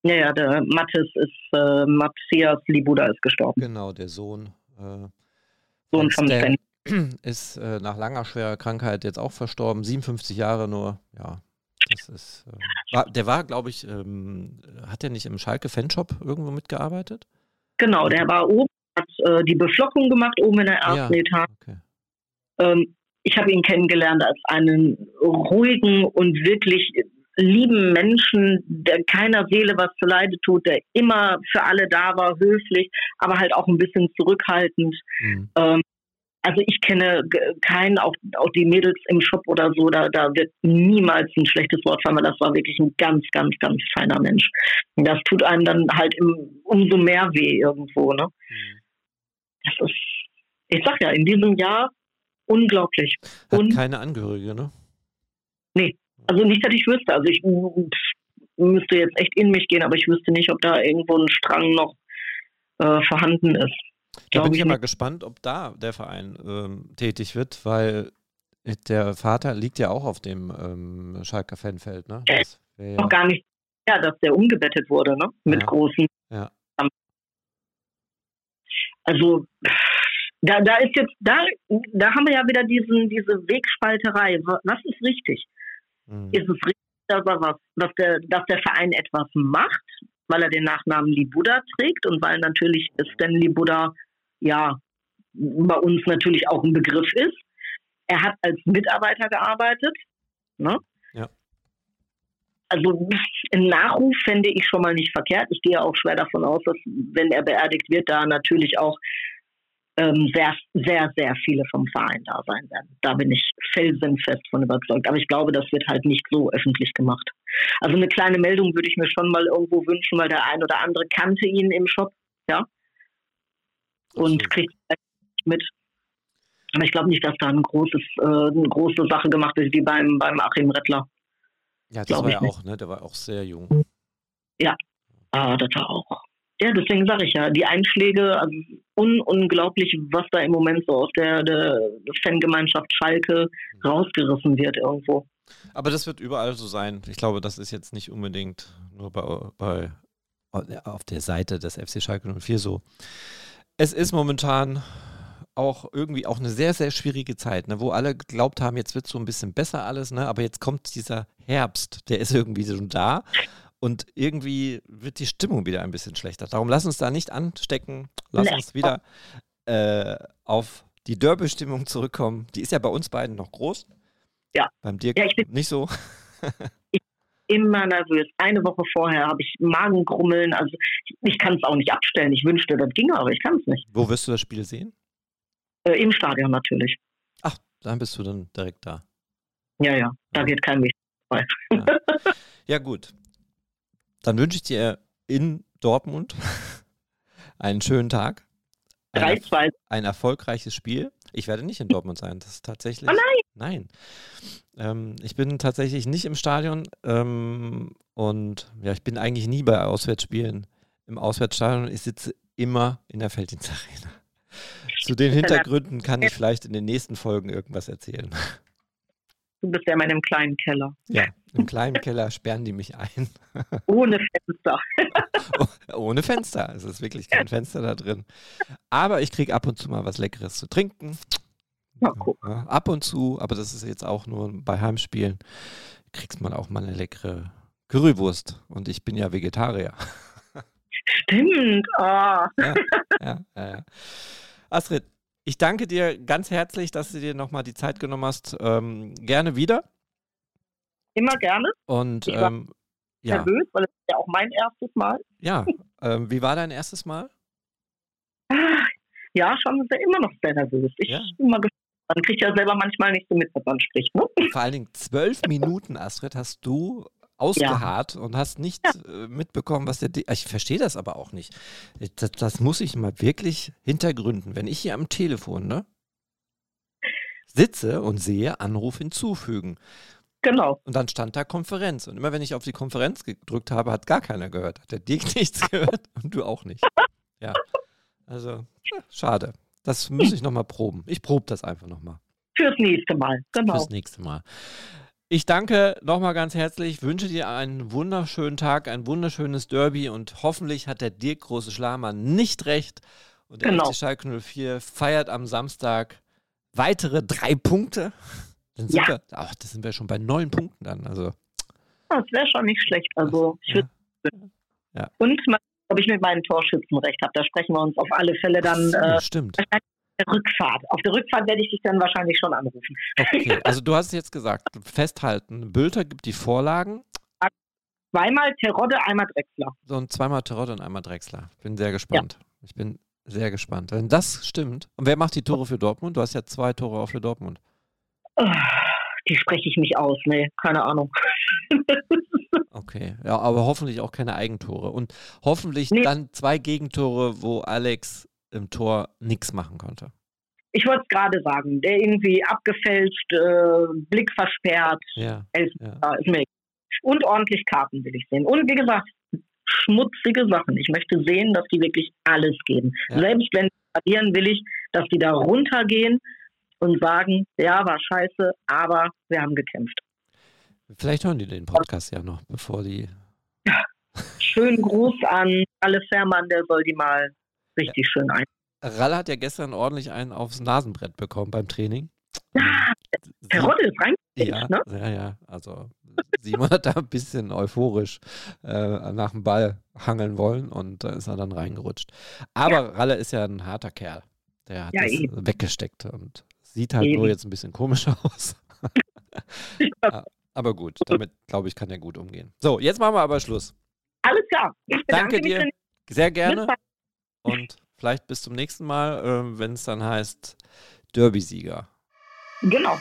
Ja, ja, der Mathis ist, äh, Matthias Libuda ist gestorben. Genau, der Sohn. Äh, Sohn von Sven. Ist äh, nach langer schwerer Krankheit jetzt auch verstorben, 57 Jahre nur. Ja, das ist. Äh, war, der war, glaube ich, ähm, hat der nicht im Schalke Fanshop irgendwo mitgearbeitet? Genau, der war oben, hat äh, die Beflockung gemacht, oben in der ersten ja, Etage. Okay. Ähm, ich habe ihn kennengelernt als einen ruhigen und wirklich lieben Menschen, der keiner Seele was zu Leide tut, der immer für alle da war, höflich, aber halt auch ein bisschen zurückhaltend. Mhm. Ähm, also ich kenne keinen, auch, auch die Mädels im Shop oder so, da, da wird niemals ein schlechtes Wort fallen, weil das war wirklich ein ganz, ganz, ganz feiner Mensch. Und das tut einem dann halt im, umso mehr weh irgendwo. Ne? Mhm. Das ist, ich sag ja, in diesem Jahr unglaublich. Hat Un keine Angehörige, ne? Nee, also nicht, dass ich wüsste. Also ich müsste jetzt echt in mich gehen, aber ich wüsste nicht, ob da irgendwo ein Strang noch äh, vorhanden ist. Da bin ich aber gespannt, ob da der Verein ähm, tätig wird, weil der Vater liegt ja auch auf dem ähm, Schalker Fanfeld, ne? Das ja noch gar nicht, ja, dass der umgebettet wurde, ne? Mit ja. großen. Ja. Also da, da ist jetzt, da, da haben wir ja wieder diesen, diese Wegspalterei. Was ist richtig? Mhm. Ist es richtig, dass, er was, dass, der, dass der Verein etwas macht, weil er den Nachnamen Libuda trägt und weil natürlich Stan Libuda ja bei uns natürlich auch ein Begriff ist. Er hat als Mitarbeiter gearbeitet. Ne? Ja. Also ein Nachruf fände ich schon mal nicht verkehrt. Ich gehe auch schwer davon aus, dass wenn er beerdigt wird, da natürlich auch ähm, sehr, sehr, sehr viele vom Verein da sein werden. Da bin ich felsenfest von überzeugt. Aber ich glaube, das wird halt nicht so öffentlich gemacht. Also eine kleine Meldung würde ich mir schon mal irgendwo wünschen, weil der ein oder andere kannte ihn im Shop, ja. Und kriegt mit. Aber ich glaube nicht, dass da ein großes, äh, eine große Sache gemacht ist wie beim, beim Achim Rettler. Ja, das Glaub war ich ja auch, ne? Der war auch sehr jung. Ja, ah, das war auch. Ja, deswegen sage ich ja, die Einschläge, also un unglaublich, was da im Moment so aus der, der Fangemeinschaft Schalke rausgerissen wird irgendwo. Aber das wird überall so sein. Ich glaube, das ist jetzt nicht unbedingt nur bei, bei auf der Seite des FC Schalke 04 so. Es ist momentan auch irgendwie auch eine sehr, sehr schwierige Zeit, ne, wo alle geglaubt haben, jetzt wird so ein bisschen besser alles, ne, aber jetzt kommt dieser Herbst, der ist irgendwie schon da und irgendwie wird die Stimmung wieder ein bisschen schlechter. Darum lass uns da nicht anstecken, lass Nee. uns wieder äh, auf die Derby-Stimmung zurückkommen. Die ist ja bei uns beiden noch groß. Ja. Beim Dirk Ja, ich bin- nicht so. Immer nervös. Eine Woche vorher habe ich Magengrummeln. Also ich, ich kann es auch nicht abstellen. Ich wünschte, das ginge, aber ich kann es nicht. Wo wirst du das Spiel sehen? Äh, Im Stadion natürlich. Ach, dann bist du dann direkt da. Ja, ja. Da geht kein Weg vorbei. Ja, gut. Dann wünsche ich dir in Dortmund einen schönen Tag. Ein, 3-2. ein erfolgreiches Spiel. Ich werde nicht in Dortmund sein. Das ist tatsächlich. Oh nein! Nein. Ähm, ich bin tatsächlich nicht im Stadion. Ähm, und ja, ich bin eigentlich nie bei Auswärtsspielen im Auswärtsstadion. Ich sitze immer in der Felddienstarena. Zu den Hintergründen kann ich vielleicht in den nächsten Folgen irgendwas erzählen. Du bist ja in meinem kleinen Keller. Ja, im kleinen Keller sperren die mich ein. Ohne Fenster. Ohne Fenster. Es ist wirklich kein Fenster da drin. Aber ich kriege ab und zu mal was Leckeres zu trinken. Ja, Ja, ab und zu, aber das ist jetzt auch nur bei Heimspielen, kriegst man auch mal eine leckere Currywurst. Und ich bin ja Vegetarier. Stimmt. Ja, ja, ja, ja. Astrid, ich danke dir ganz herzlich, dass du dir nochmal die Zeit genommen hast. Ähm, gerne wieder. Immer gerne. Und Ich war ähm, ja, Nervös, weil es ist ja auch mein erstes Mal. ja. Ähm, wie war dein erstes Mal? Ja, schon sehr, immer noch sehr nervös. Ich bin mal gespannt. Man kriegt ja selber manchmal nicht so mit, was man spricht. Ne? Vor allen Dingen zwölf Minuten, Astrid, hast du ausgeharrt und hast nicht äh, mitbekommen, was der. Di ich verstehe das aber auch nicht. Das, das muss ich mal wirklich hintergründen. Wenn ich hier am Telefon ne, sitze und sehe, Anruf hinzufügen. Genau. Und dann stand da Konferenz. Und immer wenn ich auf die Konferenz gedrückt habe, hat gar keiner gehört. Hat der Dirk nichts gehört und du auch nicht. Ja. Also, ja, schade. Das muss ich nochmal proben. Ich probe das einfach nochmal. Fürs nächste Mal. Genau. Fürs nächste Mal. Ich danke nochmal ganz herzlich, wünsche dir einen wunderschönen Tag, ein wunderschönes Derby und hoffentlich hat der Dirk Große Schlamann nicht recht. Und der Genau. FC Schalke 04 feiert am Samstag weitere drei Punkte. Dann sind Ja. wir, ach, das sind wir schon bei neun Punkten dann. Also, Das wäre schon nicht schlecht. Also, ich würd, Ja. Und mal, ob ich mit meinem Torschützen recht habe. Da sprechen wir uns auf alle Fälle dann. so, äh, stimmt. Rückfahrt. Auf der Rückfahrt werde ich dich dann wahrscheinlich schon anrufen. Okay, also du hast es jetzt gesagt, festhalten. Bülter gibt die Vorlagen Zweimal Terodde, einmal Drechsler. so und zweimal Terodde und einmal Drexler. Bin sehr gespannt. Ich bin sehr gespannt. Wenn das stimmt. Und wer macht die Tore für Dortmund? Du hast ja zwei Tore auch für Dortmund. Die spreche ich nicht aus. Nee, keine Ahnung. Okay, ja, aber hoffentlich auch keine Eigentore. Und hoffentlich dann zwei Gegentore, wo Alex im Tor nichts machen konnte. Ich wollte es gerade sagen. Der irgendwie abgefälscht, äh, Blick versperrt, Ja. Mir egal. Und ordentlich Karten will ich sehen. Und wie gesagt, schmutzige Sachen. Ich möchte sehen, dass die wirklich alles geben. Selbst wenn sie verlieren, will ich, dass die da runtergehen und sagen, ja, war scheiße, aber wir haben gekämpft. Vielleicht hören die den Podcast ja noch, bevor die. Schönen Gruß an alle Fährmann, der soll die mal richtig schön ein. Ralle hat ja gestern ordentlich einen aufs Nasenbrett bekommen beim Training. Der Rotte ist rein. Ja, ne? ja, ja. Also Simon hat da ein bisschen euphorisch äh, nach dem Ball hangeln wollen und da ist er dann reingerutscht. Aber Ralle ist ja ein harter Kerl. Der hat Ja, das eben. weggesteckt und sieht halt Eben. nur jetzt ein bisschen komisch aus. Ja, aber gut, damit glaube ich, kann er gut umgehen. So, jetzt machen wir aber Schluss. Alles klar. Ich Danke dir. Sehr gerne. Und vielleicht bis zum nächsten Mal, äh, wenn es dann heißt Derby-Sieger. Genau.